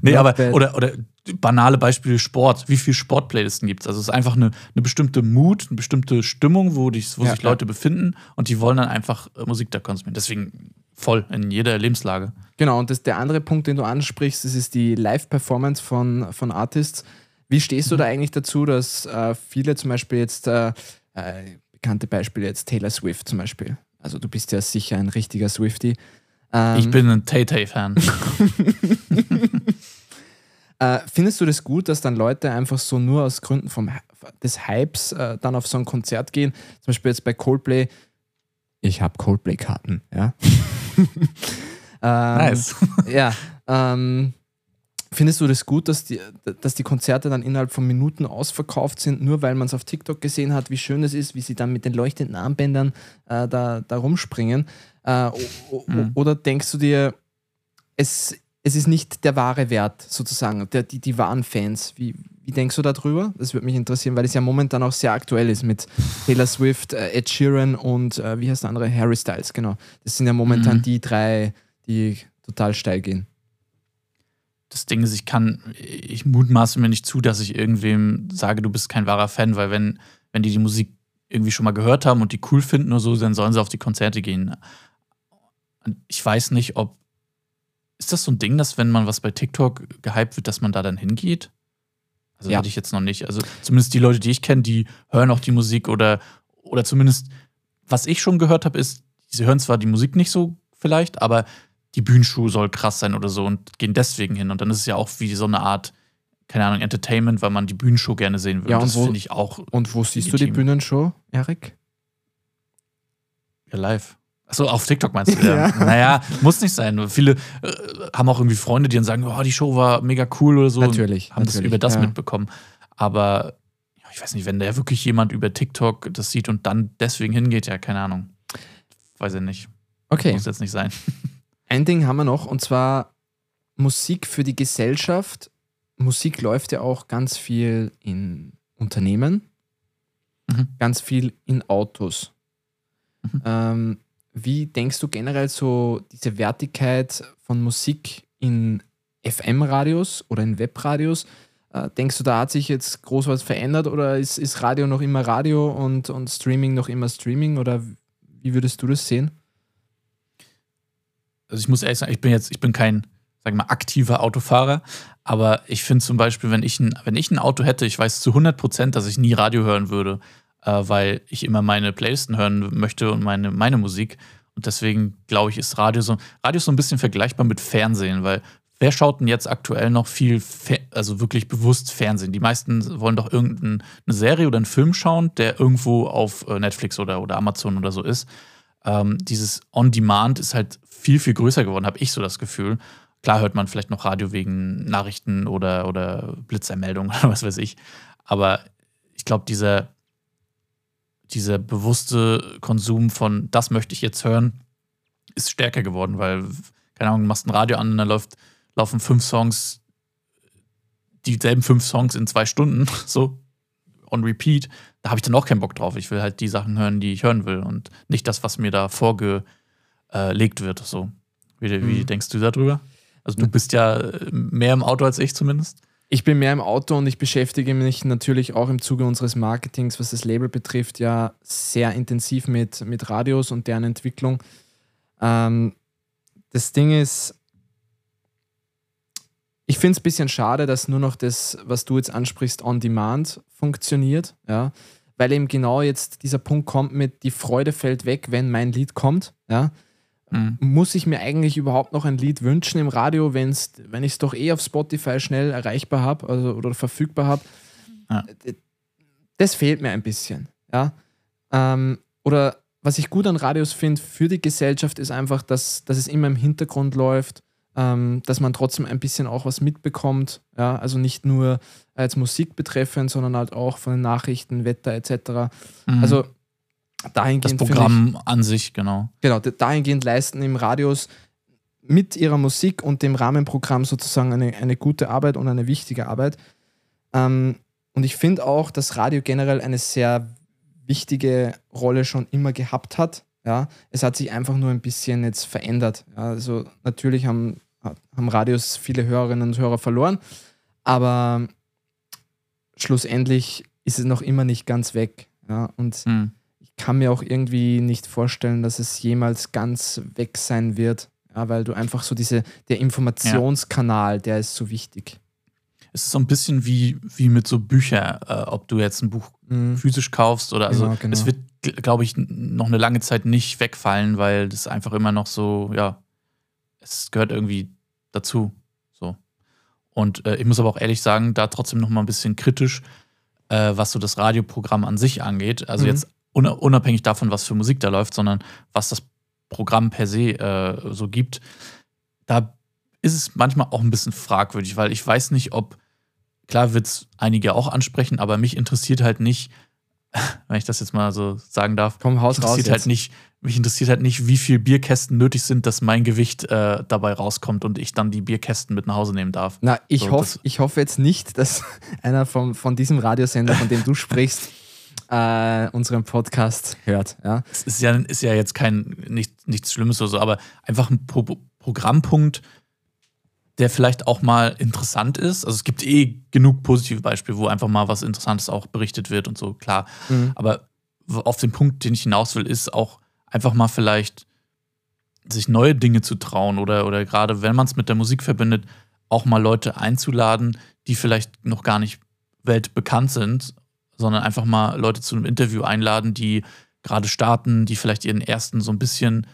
Speaker 1: nee, aber, oder, oder banale Beispiele Sport. Wie viele Sportplaylisten gibt es? Also es ist einfach eine, eine bestimmte Mut, eine bestimmte Stimmung, wo, dich, wo ja, sich Leute ja. befinden und die wollen dann einfach äh, Musik da konsumieren. Deswegen voll in jeder Lebenslage.
Speaker 2: Genau, und das, der andere Punkt, den du ansprichst, das ist die Live-Performance von, von Artists. Wie stehst du mhm. da eigentlich dazu, dass äh, viele zum Beispiel jetzt äh, äh bekannte Beispiele jetzt Taylor Swift zum Beispiel. Also du bist ja sicher ein richtiger Swifty.
Speaker 1: Ähm, ich bin ein Tay-Tay-Fan. <laughs>
Speaker 2: äh, findest du das gut, dass dann Leute einfach so nur aus Gründen vom, des Hypes äh, dann auf so ein Konzert gehen? Zum Beispiel jetzt bei Coldplay. Ich habe Coldplay-Karten, ja. <laughs>
Speaker 1: ähm, nice. <laughs>
Speaker 2: ja. Ähm, Findest du das gut, dass die, dass die Konzerte dann innerhalb von Minuten ausverkauft sind, nur weil man es auf TikTok gesehen hat, wie schön es ist, wie sie dann mit den leuchtenden Armbändern äh, da, da rumspringen? Mhm. Oder denkst du dir, es, es ist nicht der wahre Wert sozusagen, der, die, die wahren Fans? Wie, wie denkst du darüber? Das würde mich interessieren, weil es ja momentan auch sehr aktuell ist mit Taylor Swift, äh, Ed Sheeran und äh, wie heißt der andere? Harry Styles, genau. Das sind ja momentan mhm. die drei, die total steil gehen
Speaker 1: das Ding ist, ich kann, ich mutmaße mir nicht zu, dass ich irgendwem sage, du bist kein wahrer Fan, weil wenn, wenn die die Musik irgendwie schon mal gehört haben und die cool finden oder so, dann sollen sie auf die Konzerte gehen. Ich weiß nicht, ob. Ist das so ein Ding, dass wenn man was bei TikTok gehypt wird, dass man da dann hingeht? Also ja. hatte ich jetzt noch nicht. Also zumindest die Leute, die ich kenne, die hören auch die Musik oder, oder zumindest, was ich schon gehört habe, ist, sie hören zwar die Musik nicht so vielleicht, aber die Bühnenschuh soll krass sein oder so und gehen deswegen hin. Und dann ist es ja auch wie so eine Art, keine Ahnung, Entertainment, weil man die Bühnenshow gerne sehen würde.
Speaker 2: Ja, und das finde ich auch. Und wo siehst legitim. du die Bühnenshow, Erik?
Speaker 1: Ja, live. Achso, auf TikTok meinst du? Ja. ja. Naja, muss nicht sein. Viele äh, haben auch irgendwie Freunde, die dann sagen, oh, die Show war mega cool oder so.
Speaker 2: Natürlich.
Speaker 1: haben
Speaker 2: natürlich,
Speaker 1: das über das ja. mitbekommen. Aber ich weiß nicht, wenn da wirklich jemand über TikTok das sieht und dann deswegen hingeht, ja, keine Ahnung. Weiß ich nicht.
Speaker 2: Okay.
Speaker 1: Muss jetzt nicht sein. <laughs>
Speaker 2: Ein Ding haben wir noch und zwar Musik für die Gesellschaft. Musik läuft ja auch ganz viel in Unternehmen, mhm. ganz viel in Autos. Mhm. Ähm, wie denkst du generell so diese Wertigkeit von Musik in FM-Radios oder in Webradios? Äh, denkst du, da hat sich jetzt groß was verändert oder ist, ist Radio noch immer Radio und, und Streaming noch immer Streaming? Oder wie würdest du das sehen?
Speaker 1: also ich muss ehrlich sagen, ich bin jetzt, ich bin kein, sag mal, aktiver Autofahrer, aber ich finde zum Beispiel, wenn ich, ein, wenn ich ein Auto hätte, ich weiß zu 100 Prozent, dass ich nie Radio hören würde, äh, weil ich immer meine Playlisten hören möchte und meine, meine Musik. Und deswegen glaube ich, ist Radio so, Radio ist so ein bisschen vergleichbar mit Fernsehen, weil wer schaut denn jetzt aktuell noch viel, also wirklich bewusst Fernsehen? Die meisten wollen doch irgendeine Serie oder einen Film schauen, der irgendwo auf äh, Netflix oder, oder Amazon oder so ist. Ähm, dieses On-Demand ist halt viel, viel größer geworden, habe ich so das Gefühl. Klar hört man vielleicht noch Radio wegen Nachrichten oder, oder Blitzermeldungen <laughs> oder was weiß ich. Aber ich glaube, dieser, dieser bewusste Konsum von das möchte ich jetzt hören, ist stärker geworden, weil, keine Ahnung, du machst ein Radio an und dann läuft, laufen fünf Songs, dieselben fünf Songs in zwei Stunden, <laughs> so on repeat. Da habe ich dann auch keinen Bock drauf. Ich will halt die Sachen hören, die ich hören will und nicht das, was mir da vorge äh, wird. So. Wie, wie mhm. denkst du darüber? Also du bist ja äh, mehr im Auto als ich zumindest.
Speaker 2: Ich bin mehr im Auto und ich beschäftige mich natürlich auch im Zuge unseres Marketings, was das Label betrifft, ja sehr intensiv mit, mit Radios und deren Entwicklung. Ähm, das Ding ist, ich finde es ein bisschen schade, dass nur noch das, was du jetzt ansprichst, on demand funktioniert. Ja? Weil eben genau jetzt dieser Punkt kommt mit, die Freude fällt weg, wenn mein Lied kommt. Ja? Mhm. Muss ich mir eigentlich überhaupt noch ein Lied wünschen im Radio, wenn's, wenn ich es doch eh auf Spotify schnell erreichbar habe also, oder verfügbar habe? Ja. Das fehlt mir ein bisschen. Ja? Ähm, oder was ich gut an Radios finde für die Gesellschaft ist einfach, dass, dass es immer im Hintergrund läuft, ähm, dass man trotzdem ein bisschen auch was mitbekommt. Ja? Also nicht nur als Musik betreffend, sondern halt auch von den Nachrichten, Wetter etc. Mhm. Also
Speaker 1: dahingehend. Das Programm ich, an sich, genau.
Speaker 2: Genau, dahingehend leisten im Radios mit ihrer Musik und dem Rahmenprogramm sozusagen eine, eine gute Arbeit und eine wichtige Arbeit. Ähm, und ich finde auch, dass Radio generell eine sehr wichtige Rolle schon immer gehabt hat. Ja, es hat sich einfach nur ein bisschen jetzt verändert. Ja, also natürlich haben, haben Radios viele Hörerinnen und Hörer verloren, aber schlussendlich ist es noch immer nicht ganz weg. Ja, und mhm kann mir auch irgendwie nicht vorstellen, dass es jemals ganz weg sein wird. Ja, weil du einfach so diese, der Informationskanal, ja. der ist so wichtig.
Speaker 1: es ist so ein bisschen wie, wie mit so Büchern, äh, ob du jetzt ein Buch mhm. physisch kaufst oder also genau, genau. es wird, glaube ich, noch eine lange Zeit nicht wegfallen, weil das einfach immer noch so, ja, es gehört irgendwie dazu. So. Und äh, ich muss aber auch ehrlich sagen, da trotzdem noch mal ein bisschen kritisch, äh, was so das Radioprogramm an sich angeht. Also mhm. jetzt unabhängig davon, was für Musik da läuft, sondern was das Programm per se äh, so gibt. Da ist es manchmal auch ein bisschen fragwürdig, weil ich weiß nicht, ob, klar wird es einige auch ansprechen, aber mich interessiert halt nicht, <laughs> wenn ich das jetzt mal so sagen darf,
Speaker 2: Komm, Haus
Speaker 1: interessiert raus halt nicht, mich interessiert halt nicht, wie viel Bierkästen nötig sind, dass mein Gewicht äh, dabei rauskommt und ich dann die Bierkästen mit nach Hause nehmen darf.
Speaker 2: Na, ich, so, hoff, ich hoffe jetzt nicht, dass <laughs> einer vom, von diesem Radiosender, von dem du sprichst, äh, unseren Podcast hört. Ja?
Speaker 1: Es ist ja, ist ja jetzt kein nicht, nichts Schlimmes oder so, aber einfach ein Pro Programmpunkt, der vielleicht auch mal interessant ist. Also es gibt eh genug positive Beispiele, wo einfach mal was Interessantes auch berichtet wird und so, klar. Mhm. Aber auf den Punkt, den ich hinaus will, ist auch einfach mal vielleicht sich neue Dinge zu trauen oder, oder gerade wenn man es mit der Musik verbindet, auch mal Leute einzuladen, die vielleicht noch gar nicht weltbekannt sind, sondern einfach mal Leute zu einem Interview einladen, die gerade starten, die vielleicht ihren ersten so ein bisschen,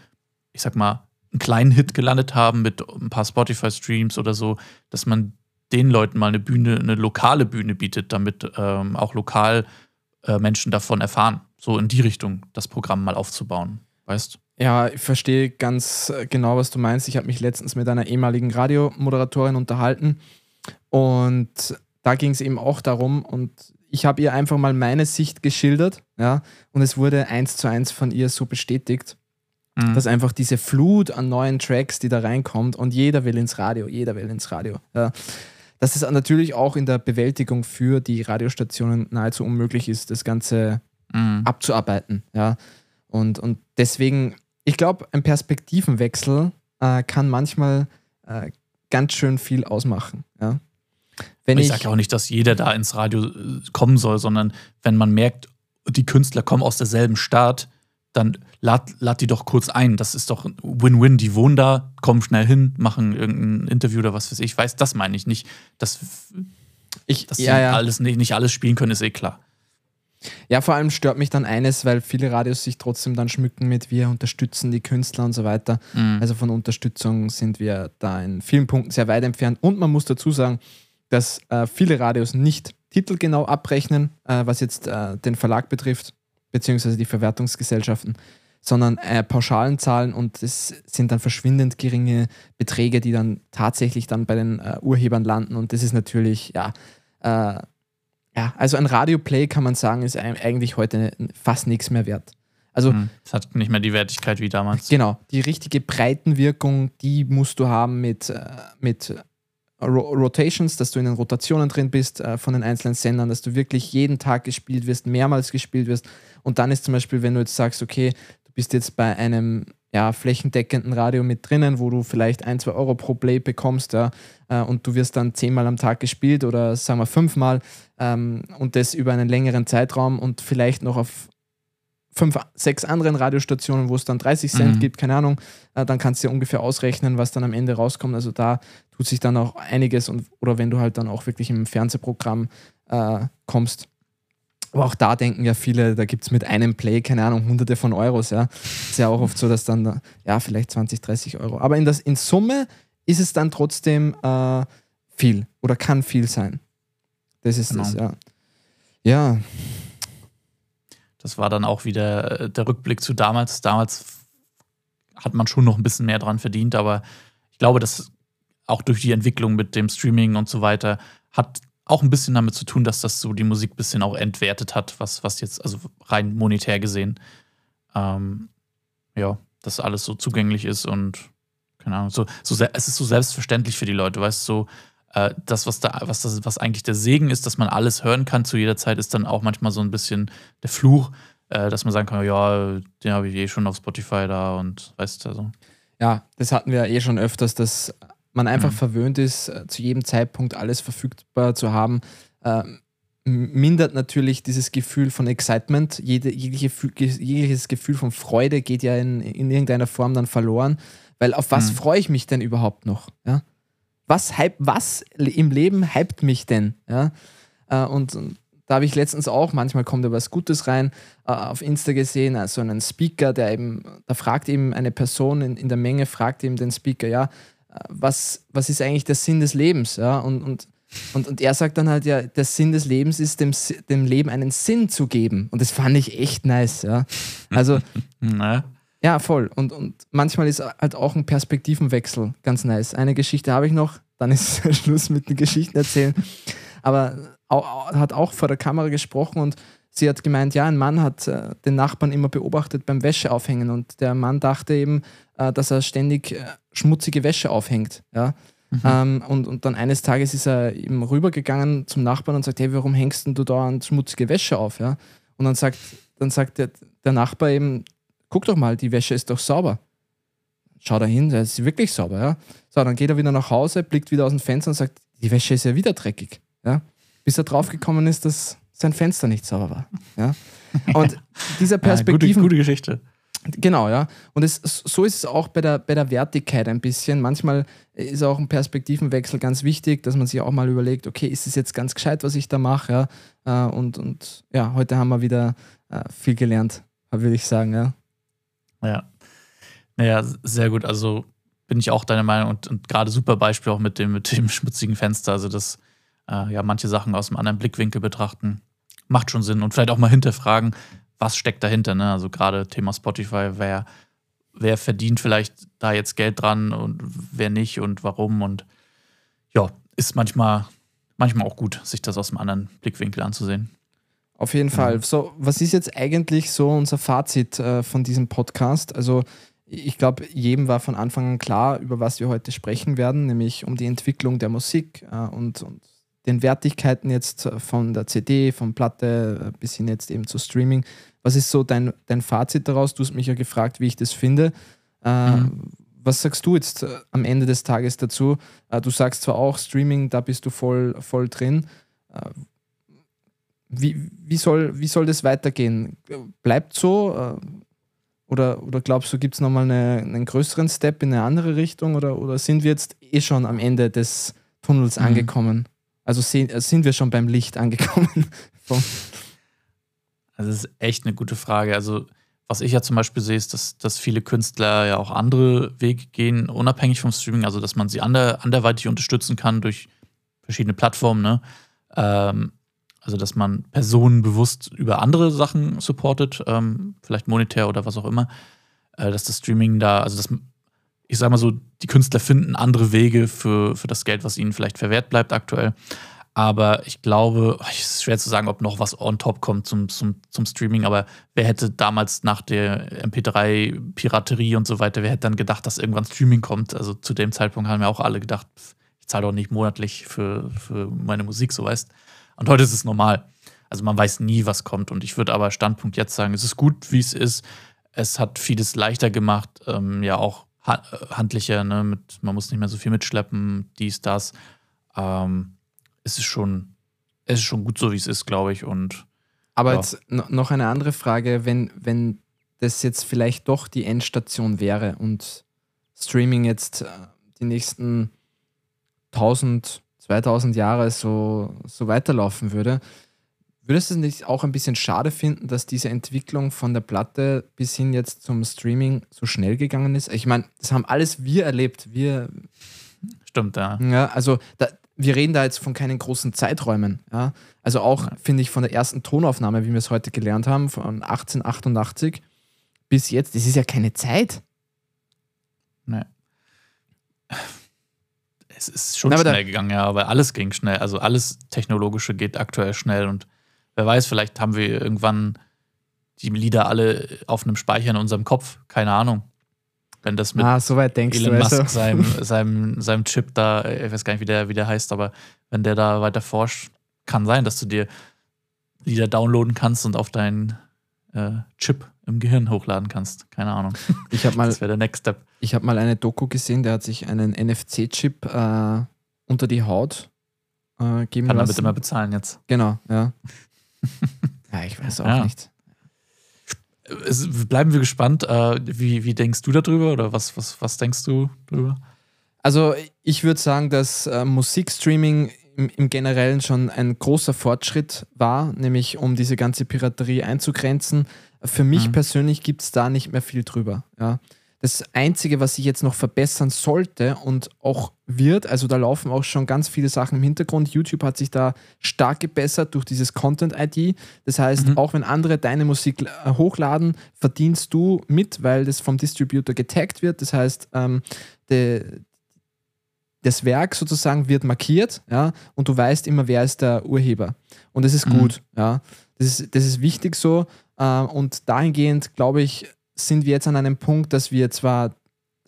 Speaker 1: ich sag mal, einen kleinen Hit gelandet haben mit ein paar Spotify-Streams oder so, dass man den Leuten mal eine Bühne, eine lokale Bühne bietet, damit ähm, auch lokal äh, Menschen davon erfahren. So in die Richtung das Programm mal aufzubauen, weißt
Speaker 2: Ja, ich verstehe ganz äh, genau, was du meinst. Ich habe mich letztens mit einer ehemaligen Radiomoderatorin unterhalten und da ging es eben auch darum und ich habe ihr einfach mal meine Sicht geschildert, ja, und es wurde eins zu eins von ihr so bestätigt mhm. dass einfach diese Flut an neuen Tracks, die da reinkommt und jeder will ins Radio, jeder will ins Radio. Ja. Dass es natürlich auch in der Bewältigung für die Radiostationen nahezu unmöglich ist, das Ganze mhm. abzuarbeiten. Ja. Und, und deswegen, ich glaube, ein Perspektivenwechsel äh, kann manchmal äh, ganz schön viel ausmachen. Ja.
Speaker 1: Wenn ich, ich sage auch nicht, dass jeder da ins Radio äh, kommen soll, sondern wenn man merkt, die Künstler kommen aus derselben Stadt, dann lad, lad die doch kurz ein. Das ist doch Win-Win. Die wohnen da, kommen schnell hin, machen irgendein Interview oder was weiß ich. Weiß, das meine ich nicht. Dass, ich, dass ja, ja. Alles, nicht, nicht alles spielen können, ist eh klar.
Speaker 2: Ja, vor allem stört mich dann eines, weil viele Radios sich trotzdem dann schmücken mit, wir unterstützen die Künstler und so weiter. Mhm. Also von Unterstützung sind wir da in vielen Punkten sehr weit entfernt. Und man muss dazu sagen, dass äh, viele Radios nicht titelgenau abrechnen, äh, was jetzt äh, den Verlag betrifft beziehungsweise die Verwertungsgesellschaften, sondern äh, Pauschalen zahlen und es sind dann verschwindend geringe Beträge, die dann tatsächlich dann bei den äh, Urhebern landen und das ist natürlich, ja, äh, ja, also ein Radioplay kann man sagen, ist eigentlich heute fast nichts mehr wert. Also,
Speaker 1: hm, es hat nicht mehr die Wertigkeit wie damals.
Speaker 2: Genau, die richtige Breitenwirkung, die musst du haben mit, mit Rotations, dass du in den Rotationen drin bist äh, von den einzelnen Sendern, dass du wirklich jeden Tag gespielt wirst, mehrmals gespielt wirst. Und dann ist zum Beispiel, wenn du jetzt sagst, okay, du bist jetzt bei einem ja, flächendeckenden Radio mit drinnen, wo du vielleicht ein, zwei Euro pro Play bekommst, ja, äh, und du wirst dann zehnmal am Tag gespielt oder sagen wir fünfmal ähm, und das über einen längeren Zeitraum und vielleicht noch auf fünf, sechs anderen Radiostationen, wo es dann 30 Cent mhm. gibt, keine Ahnung, äh, dann kannst du ja ungefähr ausrechnen, was dann am Ende rauskommt. Also da tut sich dann auch einiges und oder wenn du halt dann auch wirklich im Fernsehprogramm äh, kommst. Aber auch da denken ja viele, da gibt es mit einem Play, keine Ahnung, hunderte von Euros, ja. Ist ja auch oft so, dass dann, ja, vielleicht 20, 30 Euro. Aber in, das, in Summe ist es dann trotzdem äh, viel oder kann viel sein. Das ist genau. das, ja. Ja,
Speaker 1: das war dann auch wieder äh, der Rückblick zu damals. Damals hat man schon noch ein bisschen mehr dran verdient, aber ich glaube, dass auch durch die Entwicklung mit dem Streaming und so weiter hat auch ein bisschen damit zu tun, dass das so die Musik ein bisschen auch entwertet hat, was, was jetzt, also rein monetär gesehen, ähm, ja, dass alles so zugänglich ist und keine Ahnung, so, so es ist so selbstverständlich für die Leute, weißt du, so, äh, das, was da, was das, was eigentlich der Segen ist, dass man alles hören kann zu jeder Zeit, ist dann auch manchmal so ein bisschen der Fluch, äh, dass man sagen kann, ja, den habe ich eh schon auf Spotify da und weißt du, also.
Speaker 2: Ja, das hatten wir eh schon öfters, dass man einfach mhm. verwöhnt ist, äh, zu jedem Zeitpunkt alles verfügbar zu haben. Ähm, mindert natürlich dieses Gefühl von Excitement. Jede, jegliche, jegliches Gefühl von Freude geht ja in, in irgendeiner Form dann verloren. Weil auf was mhm. freue ich mich denn überhaupt noch? Ja? Was, was im Leben hypt mich denn? Ja? Äh, und, da habe ich letztens auch, manchmal kommt da was Gutes rein, äh, auf Insta gesehen, also einen Speaker, der eben, da fragt eben eine Person in, in der Menge, fragt eben den Speaker, ja, was, was ist eigentlich der Sinn des Lebens? Ja, und, und, und, und er sagt dann halt, ja, der Sinn des Lebens ist, dem, dem Leben einen Sinn zu geben. Und das fand ich echt nice, ja. Also, <laughs> ja, voll. Und, und manchmal ist halt auch ein Perspektivenwechsel ganz nice. Eine Geschichte habe ich noch, dann ist <laughs> Schluss mit den Geschichten erzählen. Aber hat auch vor der Kamera gesprochen und sie hat gemeint, ja, ein Mann hat äh, den Nachbarn immer beobachtet beim Wäscheaufhängen und der Mann dachte eben, äh, dass er ständig äh, schmutzige Wäsche aufhängt. Ja? Mhm. Ähm, und, und dann eines Tages ist er eben rübergegangen zum Nachbarn und sagt, hey, warum hängst du da an schmutzige Wäsche auf? Ja? Und dann sagt, dann sagt der, der Nachbar eben, guck doch mal, die Wäsche ist doch sauber. Schau da hin, sie ist wirklich sauber. Ja? So, dann geht er wieder nach Hause, blickt wieder aus dem Fenster und sagt, die Wäsche ist ja wieder dreckig. Ja? bis er draufgekommen ist, dass sein Fenster nicht sauber war. Ja? Und dieser Perspektive. <laughs>
Speaker 1: Ja, gute, gute Geschichte.
Speaker 2: Genau, ja. Und es, so ist es auch bei der, bei der Wertigkeit ein bisschen. Manchmal ist auch ein Perspektivenwechsel ganz wichtig, dass man sich auch mal überlegt, okay, ist es jetzt ganz gescheit, was ich da mache? Ja? Äh, und, und ja, heute haben wir wieder äh, viel gelernt, würde ich sagen, ja.
Speaker 1: Ja. Naja, sehr gut. Also bin ich auch deiner Meinung und, und gerade super Beispiel auch mit dem, mit dem <laughs> schmutzigen Fenster. Also das äh, ja manche Sachen aus einem anderen Blickwinkel betrachten. Macht schon Sinn und vielleicht auch mal hinterfragen, was steckt dahinter. Ne? Also gerade Thema Spotify, wer, wer verdient vielleicht da jetzt Geld dran und wer nicht und warum. Und ja, ist manchmal, manchmal auch gut, sich das aus einem anderen Blickwinkel anzusehen.
Speaker 2: Auf jeden Fall. So, was ist jetzt eigentlich so unser Fazit äh, von diesem Podcast? Also, ich glaube, jedem war von Anfang an klar, über was wir heute sprechen werden, nämlich um die Entwicklung der Musik äh, und, und den Wertigkeiten jetzt von der CD, von Platte bis hin jetzt eben zu Streaming. Was ist so dein, dein Fazit daraus? Du hast mich ja gefragt, wie ich das finde. Äh, mhm. Was sagst du jetzt äh, am Ende des Tages dazu? Äh, du sagst zwar auch Streaming, da bist du voll, voll drin. Wie, wie, soll, wie soll das weitergehen? Bleibt so? Äh, oder, oder glaubst du, gibt es nochmal eine, einen größeren Step in eine andere Richtung? Oder, oder sind wir jetzt eh schon am Ende des Tunnels mhm. angekommen? Also äh, sind wir schon beim Licht angekommen? <laughs>
Speaker 1: also das ist echt eine gute Frage. Also was ich ja zum Beispiel sehe, ist, dass, dass viele Künstler ja auch andere Wege gehen, unabhängig vom Streaming, also dass man sie ander, anderweitig unterstützen kann durch verschiedene Plattformen. Ne? Ähm, also dass man Personen bewusst über andere Sachen supportet, ähm, vielleicht monetär oder was auch immer. Äh, dass das Streaming da, also dass ich sag mal so, die Künstler finden andere Wege für, für das Geld, was ihnen vielleicht verwehrt bleibt aktuell. Aber ich glaube, es ist schwer zu sagen, ob noch was on top kommt zum, zum, zum Streaming. Aber wer hätte damals nach der MP3-Piraterie und so weiter, wer hätte dann gedacht, dass irgendwann Streaming kommt? Also zu dem Zeitpunkt haben ja auch alle gedacht, ich zahle doch nicht monatlich für, für meine Musik, so weißt. Und heute ist es normal. Also man weiß nie, was kommt. Und ich würde aber Standpunkt jetzt sagen, es ist gut, wie es ist. Es hat vieles leichter gemacht. Ähm, ja, auch handlicher, ne? Mit, man muss nicht mehr so viel mitschleppen, dies, das. Ähm, es ist schon, es ist schon gut so, wie es ist, glaube ich. Und
Speaker 2: aber ja. jetzt noch eine andere Frage, wenn, wenn das jetzt vielleicht doch die Endstation wäre und Streaming jetzt äh, die nächsten 1000, 2000 Jahre so, so weiterlaufen würde, Würdest du es nicht auch ein bisschen schade finden, dass diese Entwicklung von der Platte bis hin jetzt zum Streaming so schnell gegangen ist? Ich meine, das haben alles wir erlebt. Wir.
Speaker 1: Stimmt, ja.
Speaker 2: Ja, also da, wir reden da jetzt von keinen großen Zeiträumen. Ja? Also auch, ja. finde ich, von der ersten Tonaufnahme, wie wir es heute gelernt haben, von 1888 bis jetzt, das ist ja keine Zeit.
Speaker 1: Nee. Es ist schon Na, schnell gegangen, ja, aber alles ging schnell. Also alles Technologische geht aktuell schnell und Wer weiß, vielleicht haben wir irgendwann die Lieder alle auf einem Speicher in unserem Kopf. Keine Ahnung. Wenn das mit
Speaker 2: ah, so Elon
Speaker 1: du, Musk, also. seinem, <laughs> seinem, seinem Chip da, ich weiß gar nicht, wie der, wie der heißt, aber wenn der da weiter forscht, kann sein, dass du dir Lieder downloaden kannst und auf deinen äh, Chip im Gehirn hochladen kannst. Keine Ahnung. <laughs>
Speaker 2: Ich mal, <laughs>
Speaker 1: das wäre der Next Step.
Speaker 2: Ich habe mal eine Doku gesehen, der hat sich einen NFC-Chip äh, unter die Haut äh, geben
Speaker 1: Kann
Speaker 2: lassen.
Speaker 1: damit immer bezahlen jetzt.
Speaker 2: Genau, ja. <laughs> ja, ich weiß auch ja. nicht.
Speaker 1: bleiben wir gespannt. Äh, wie, wie denkst du darüber oder was, was, was denkst du darüber?
Speaker 2: Also ich würde sagen, dass äh, Musikstreaming im, Generellen schon ein großer Fortschritt war, nämlich um diese ganze Piraterie einzugrenzen. Für mich mhm. persönlich gibt es da nicht mehr viel drüber. Ja. Das Einzige, was sich jetzt noch verbessern sollte und auch wird, also da laufen auch schon ganz viele Sachen im Hintergrund. YouTube hat sich da stark gebessert durch dieses Content-ID. Das heißt, mhm. auch wenn andere deine Musik äh, hochladen, verdienst du mit, weil das vom Distributor getaggt wird. Das heißt, ähm, de, das Werk sozusagen wird markiert, ja, und du weißt immer, wer ist der Urheber. Und das ist mhm. gut, ja. Das ist, das ist wichtig so. Äh, und dahingehend, glaube ich, sind wir jetzt an einem Punkt, dass wir zwar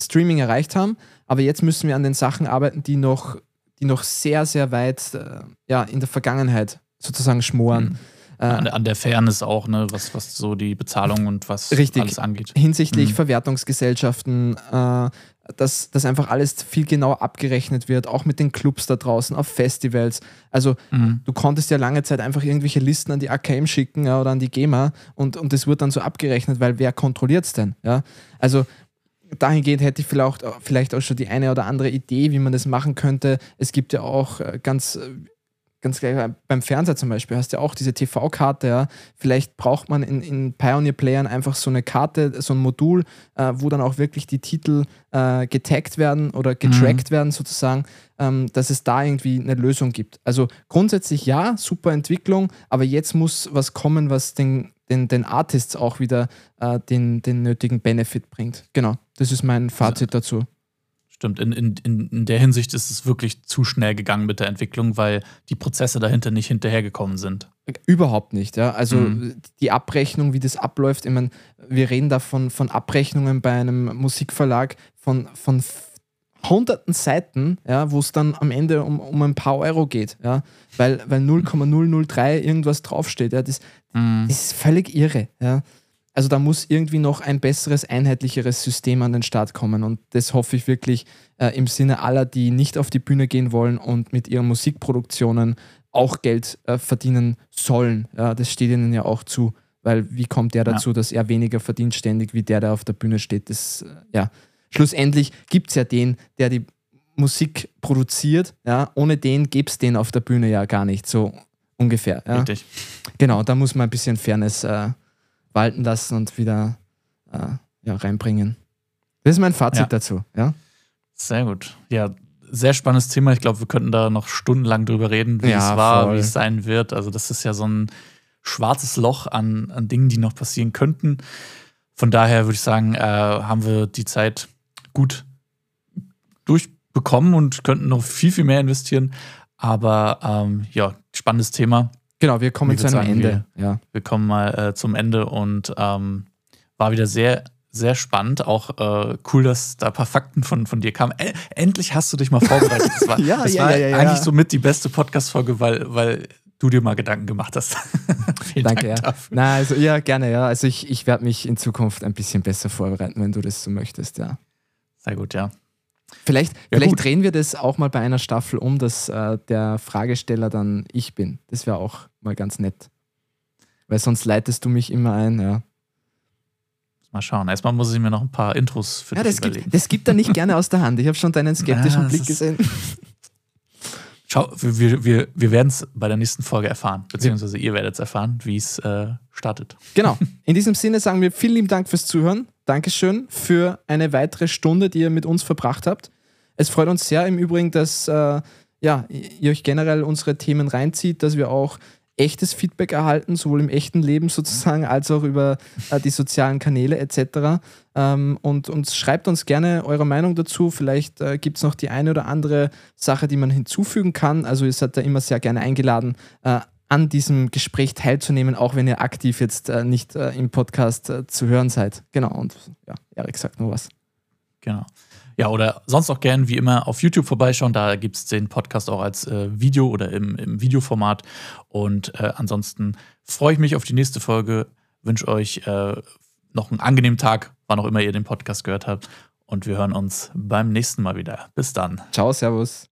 Speaker 2: Streaming erreicht haben, aber jetzt müssen wir an den Sachen arbeiten, die noch, die noch sehr, sehr weit äh, ja, in der Vergangenheit sozusagen schmoren. Mhm.
Speaker 1: Äh, an, an, der Fairness auch, ne, was, was so die Bezahlung und was
Speaker 2: richtig,
Speaker 1: alles angeht.
Speaker 2: Hinsichtlich mhm. Verwertungsgesellschaften, äh, dass, dass einfach alles viel genauer abgerechnet wird, auch mit den Clubs da draußen, auf Festivals. Also mhm. du konntest ja lange Zeit einfach irgendwelche Listen an die AKM schicken ja, oder an die GEMA und, und das wird dann so abgerechnet, weil wer kontrolliert es denn? Ja? Also dahingehend hätte ich vielleicht, vielleicht auch schon die eine oder andere Idee, wie man das machen könnte. Es gibt ja auch äh, ganz äh, ganz gleich beim Fernseher zum Beispiel hast du ja auch diese TV-Karte, ja. Vielleicht braucht man in, in Pioneer-Playern einfach so eine Karte, so ein Modul, äh, wo dann auch wirklich die Titel äh, getaggt werden oder getrackt mhm. werden, sozusagen, ähm, dass es da irgendwie eine Lösung gibt. Also grundsätzlich ja, super Entwicklung, aber jetzt muss was kommen, was den, den, den Artists auch wieder äh, den, den nötigen Benefit bringt. Genau, das ist mein Fazit dazu.
Speaker 1: Stimmt, in, in, in der Hinsicht ist es wirklich zu schnell gegangen mit der Entwicklung, weil die Prozesse dahinter nicht hinterhergekommen sind.
Speaker 2: Überhaupt nicht, ja. Also mhm. die Abrechnung, wie das abläuft, ich meine, wir reden da von, von Abrechnungen bei einem Musikverlag von, von hunderten Seiten, ja, wo es dann am Ende um, um ein paar Euro geht, ja, weil, weil 0,003 irgendwas draufsteht, ja, das, mhm. das ist völlig irre, ja. Also da muss irgendwie noch ein besseres, einheitlicheres System an den Start kommen. Und das hoffe ich wirklich äh, im Sinne aller, die nicht auf die Bühne gehen wollen und mit ihren Musikproduktionen auch Geld äh, verdienen sollen. Ja, das steht ihnen ja auch zu. Weil wie kommt der dazu, ja. dass er weniger verdient ständig, wie der, der auf der Bühne steht? Das, äh, ja, schlussendlich gibt es ja den, der die Musik produziert. Ja, ohne den gäbe es den auf der Bühne ja gar nicht, so ungefähr. Ja. Richtig. Genau, da muss man ein bisschen Fairness äh, walten lassen und wieder äh, ja, reinbringen. Das ist mein Fazit ja. dazu. Ja?
Speaker 1: Sehr gut. Ja, sehr spannendes Thema. Ich glaube, wir könnten da noch stundenlang drüber reden, wie ja, es war, wie es sein wird. Also, das ist ja so ein schwarzes Loch an, an Dingen, die noch passieren könnten. Von daher würde ich sagen, äh, haben wir die Zeit gut durchbekommen und könnten noch viel, viel mehr investieren. Aber ähm, ja, spannendes Thema.
Speaker 2: Genau, wir kommen zu einem sagen, Ende.
Speaker 1: Wir, ja. wir kommen mal äh, zum Ende und ähm, war wieder sehr, sehr spannend. Auch äh, cool, dass da ein paar Fakten von, von dir kamen. Äh, endlich hast du dich mal vorbereitet. Das war, ja, <laughs> das ja, war ja, eigentlich somit die beste Podcast-Folge, weil, weil du dir mal Gedanken gemacht hast. <laughs>
Speaker 2: Vielen Danke, Dank ja. Dafür. Na, also ja, gerne, ja. Also ich, ich werde mich in Zukunft ein bisschen besser vorbereiten, wenn du das so möchtest, ja.
Speaker 1: Sehr gut, ja.
Speaker 2: Vielleicht, ja, vielleicht drehen wir das auch mal bei einer Staffel um, dass äh, der Fragesteller dann ich bin. Das wäre auch mal ganz nett. Weil sonst leitest du mich immer ein, ja.
Speaker 1: Mal schauen. Erstmal muss ich mir noch ein paar Intros für
Speaker 2: ja,
Speaker 1: dich
Speaker 2: das überlegen. Gibt, das gibt er nicht <laughs> gerne aus der Hand. Ich habe schon deinen skeptischen ja, Blick gesehen.
Speaker 1: Schau, wir, wir, wir werden es bei der nächsten Folge erfahren, beziehungsweise ihr werdet es erfahren, wie es äh, startet.
Speaker 2: Genau. In diesem Sinne sagen wir vielen lieben Dank fürs Zuhören. Dankeschön für eine weitere Stunde, die ihr mit uns verbracht habt. Es freut uns sehr im Übrigen, dass äh, ja, ihr euch generell unsere Themen reinzieht, dass wir auch echtes Feedback erhalten, sowohl im echten Leben sozusagen als auch über äh, die sozialen Kanäle etc. Ähm, und, und schreibt uns gerne eure Meinung dazu. Vielleicht äh, gibt es noch die eine oder andere Sache, die man hinzufügen kann. Also ihr seid da immer sehr gerne eingeladen, äh, an diesem Gespräch teilzunehmen, auch wenn ihr aktiv jetzt äh, nicht äh, im Podcast äh, zu hören seid. Genau, und ja, Erik sagt nur was.
Speaker 1: Genau. Ja, oder sonst auch gern wie immer auf YouTube vorbeischauen. Da gibt es den Podcast auch als äh, Video oder im, im Videoformat. Und äh, ansonsten freue ich mich auf die nächste Folge. Wünsche euch äh, noch einen angenehmen Tag, wann auch immer ihr den Podcast gehört habt. Und wir hören uns beim nächsten Mal wieder. Bis dann.
Speaker 2: Ciao, Servus.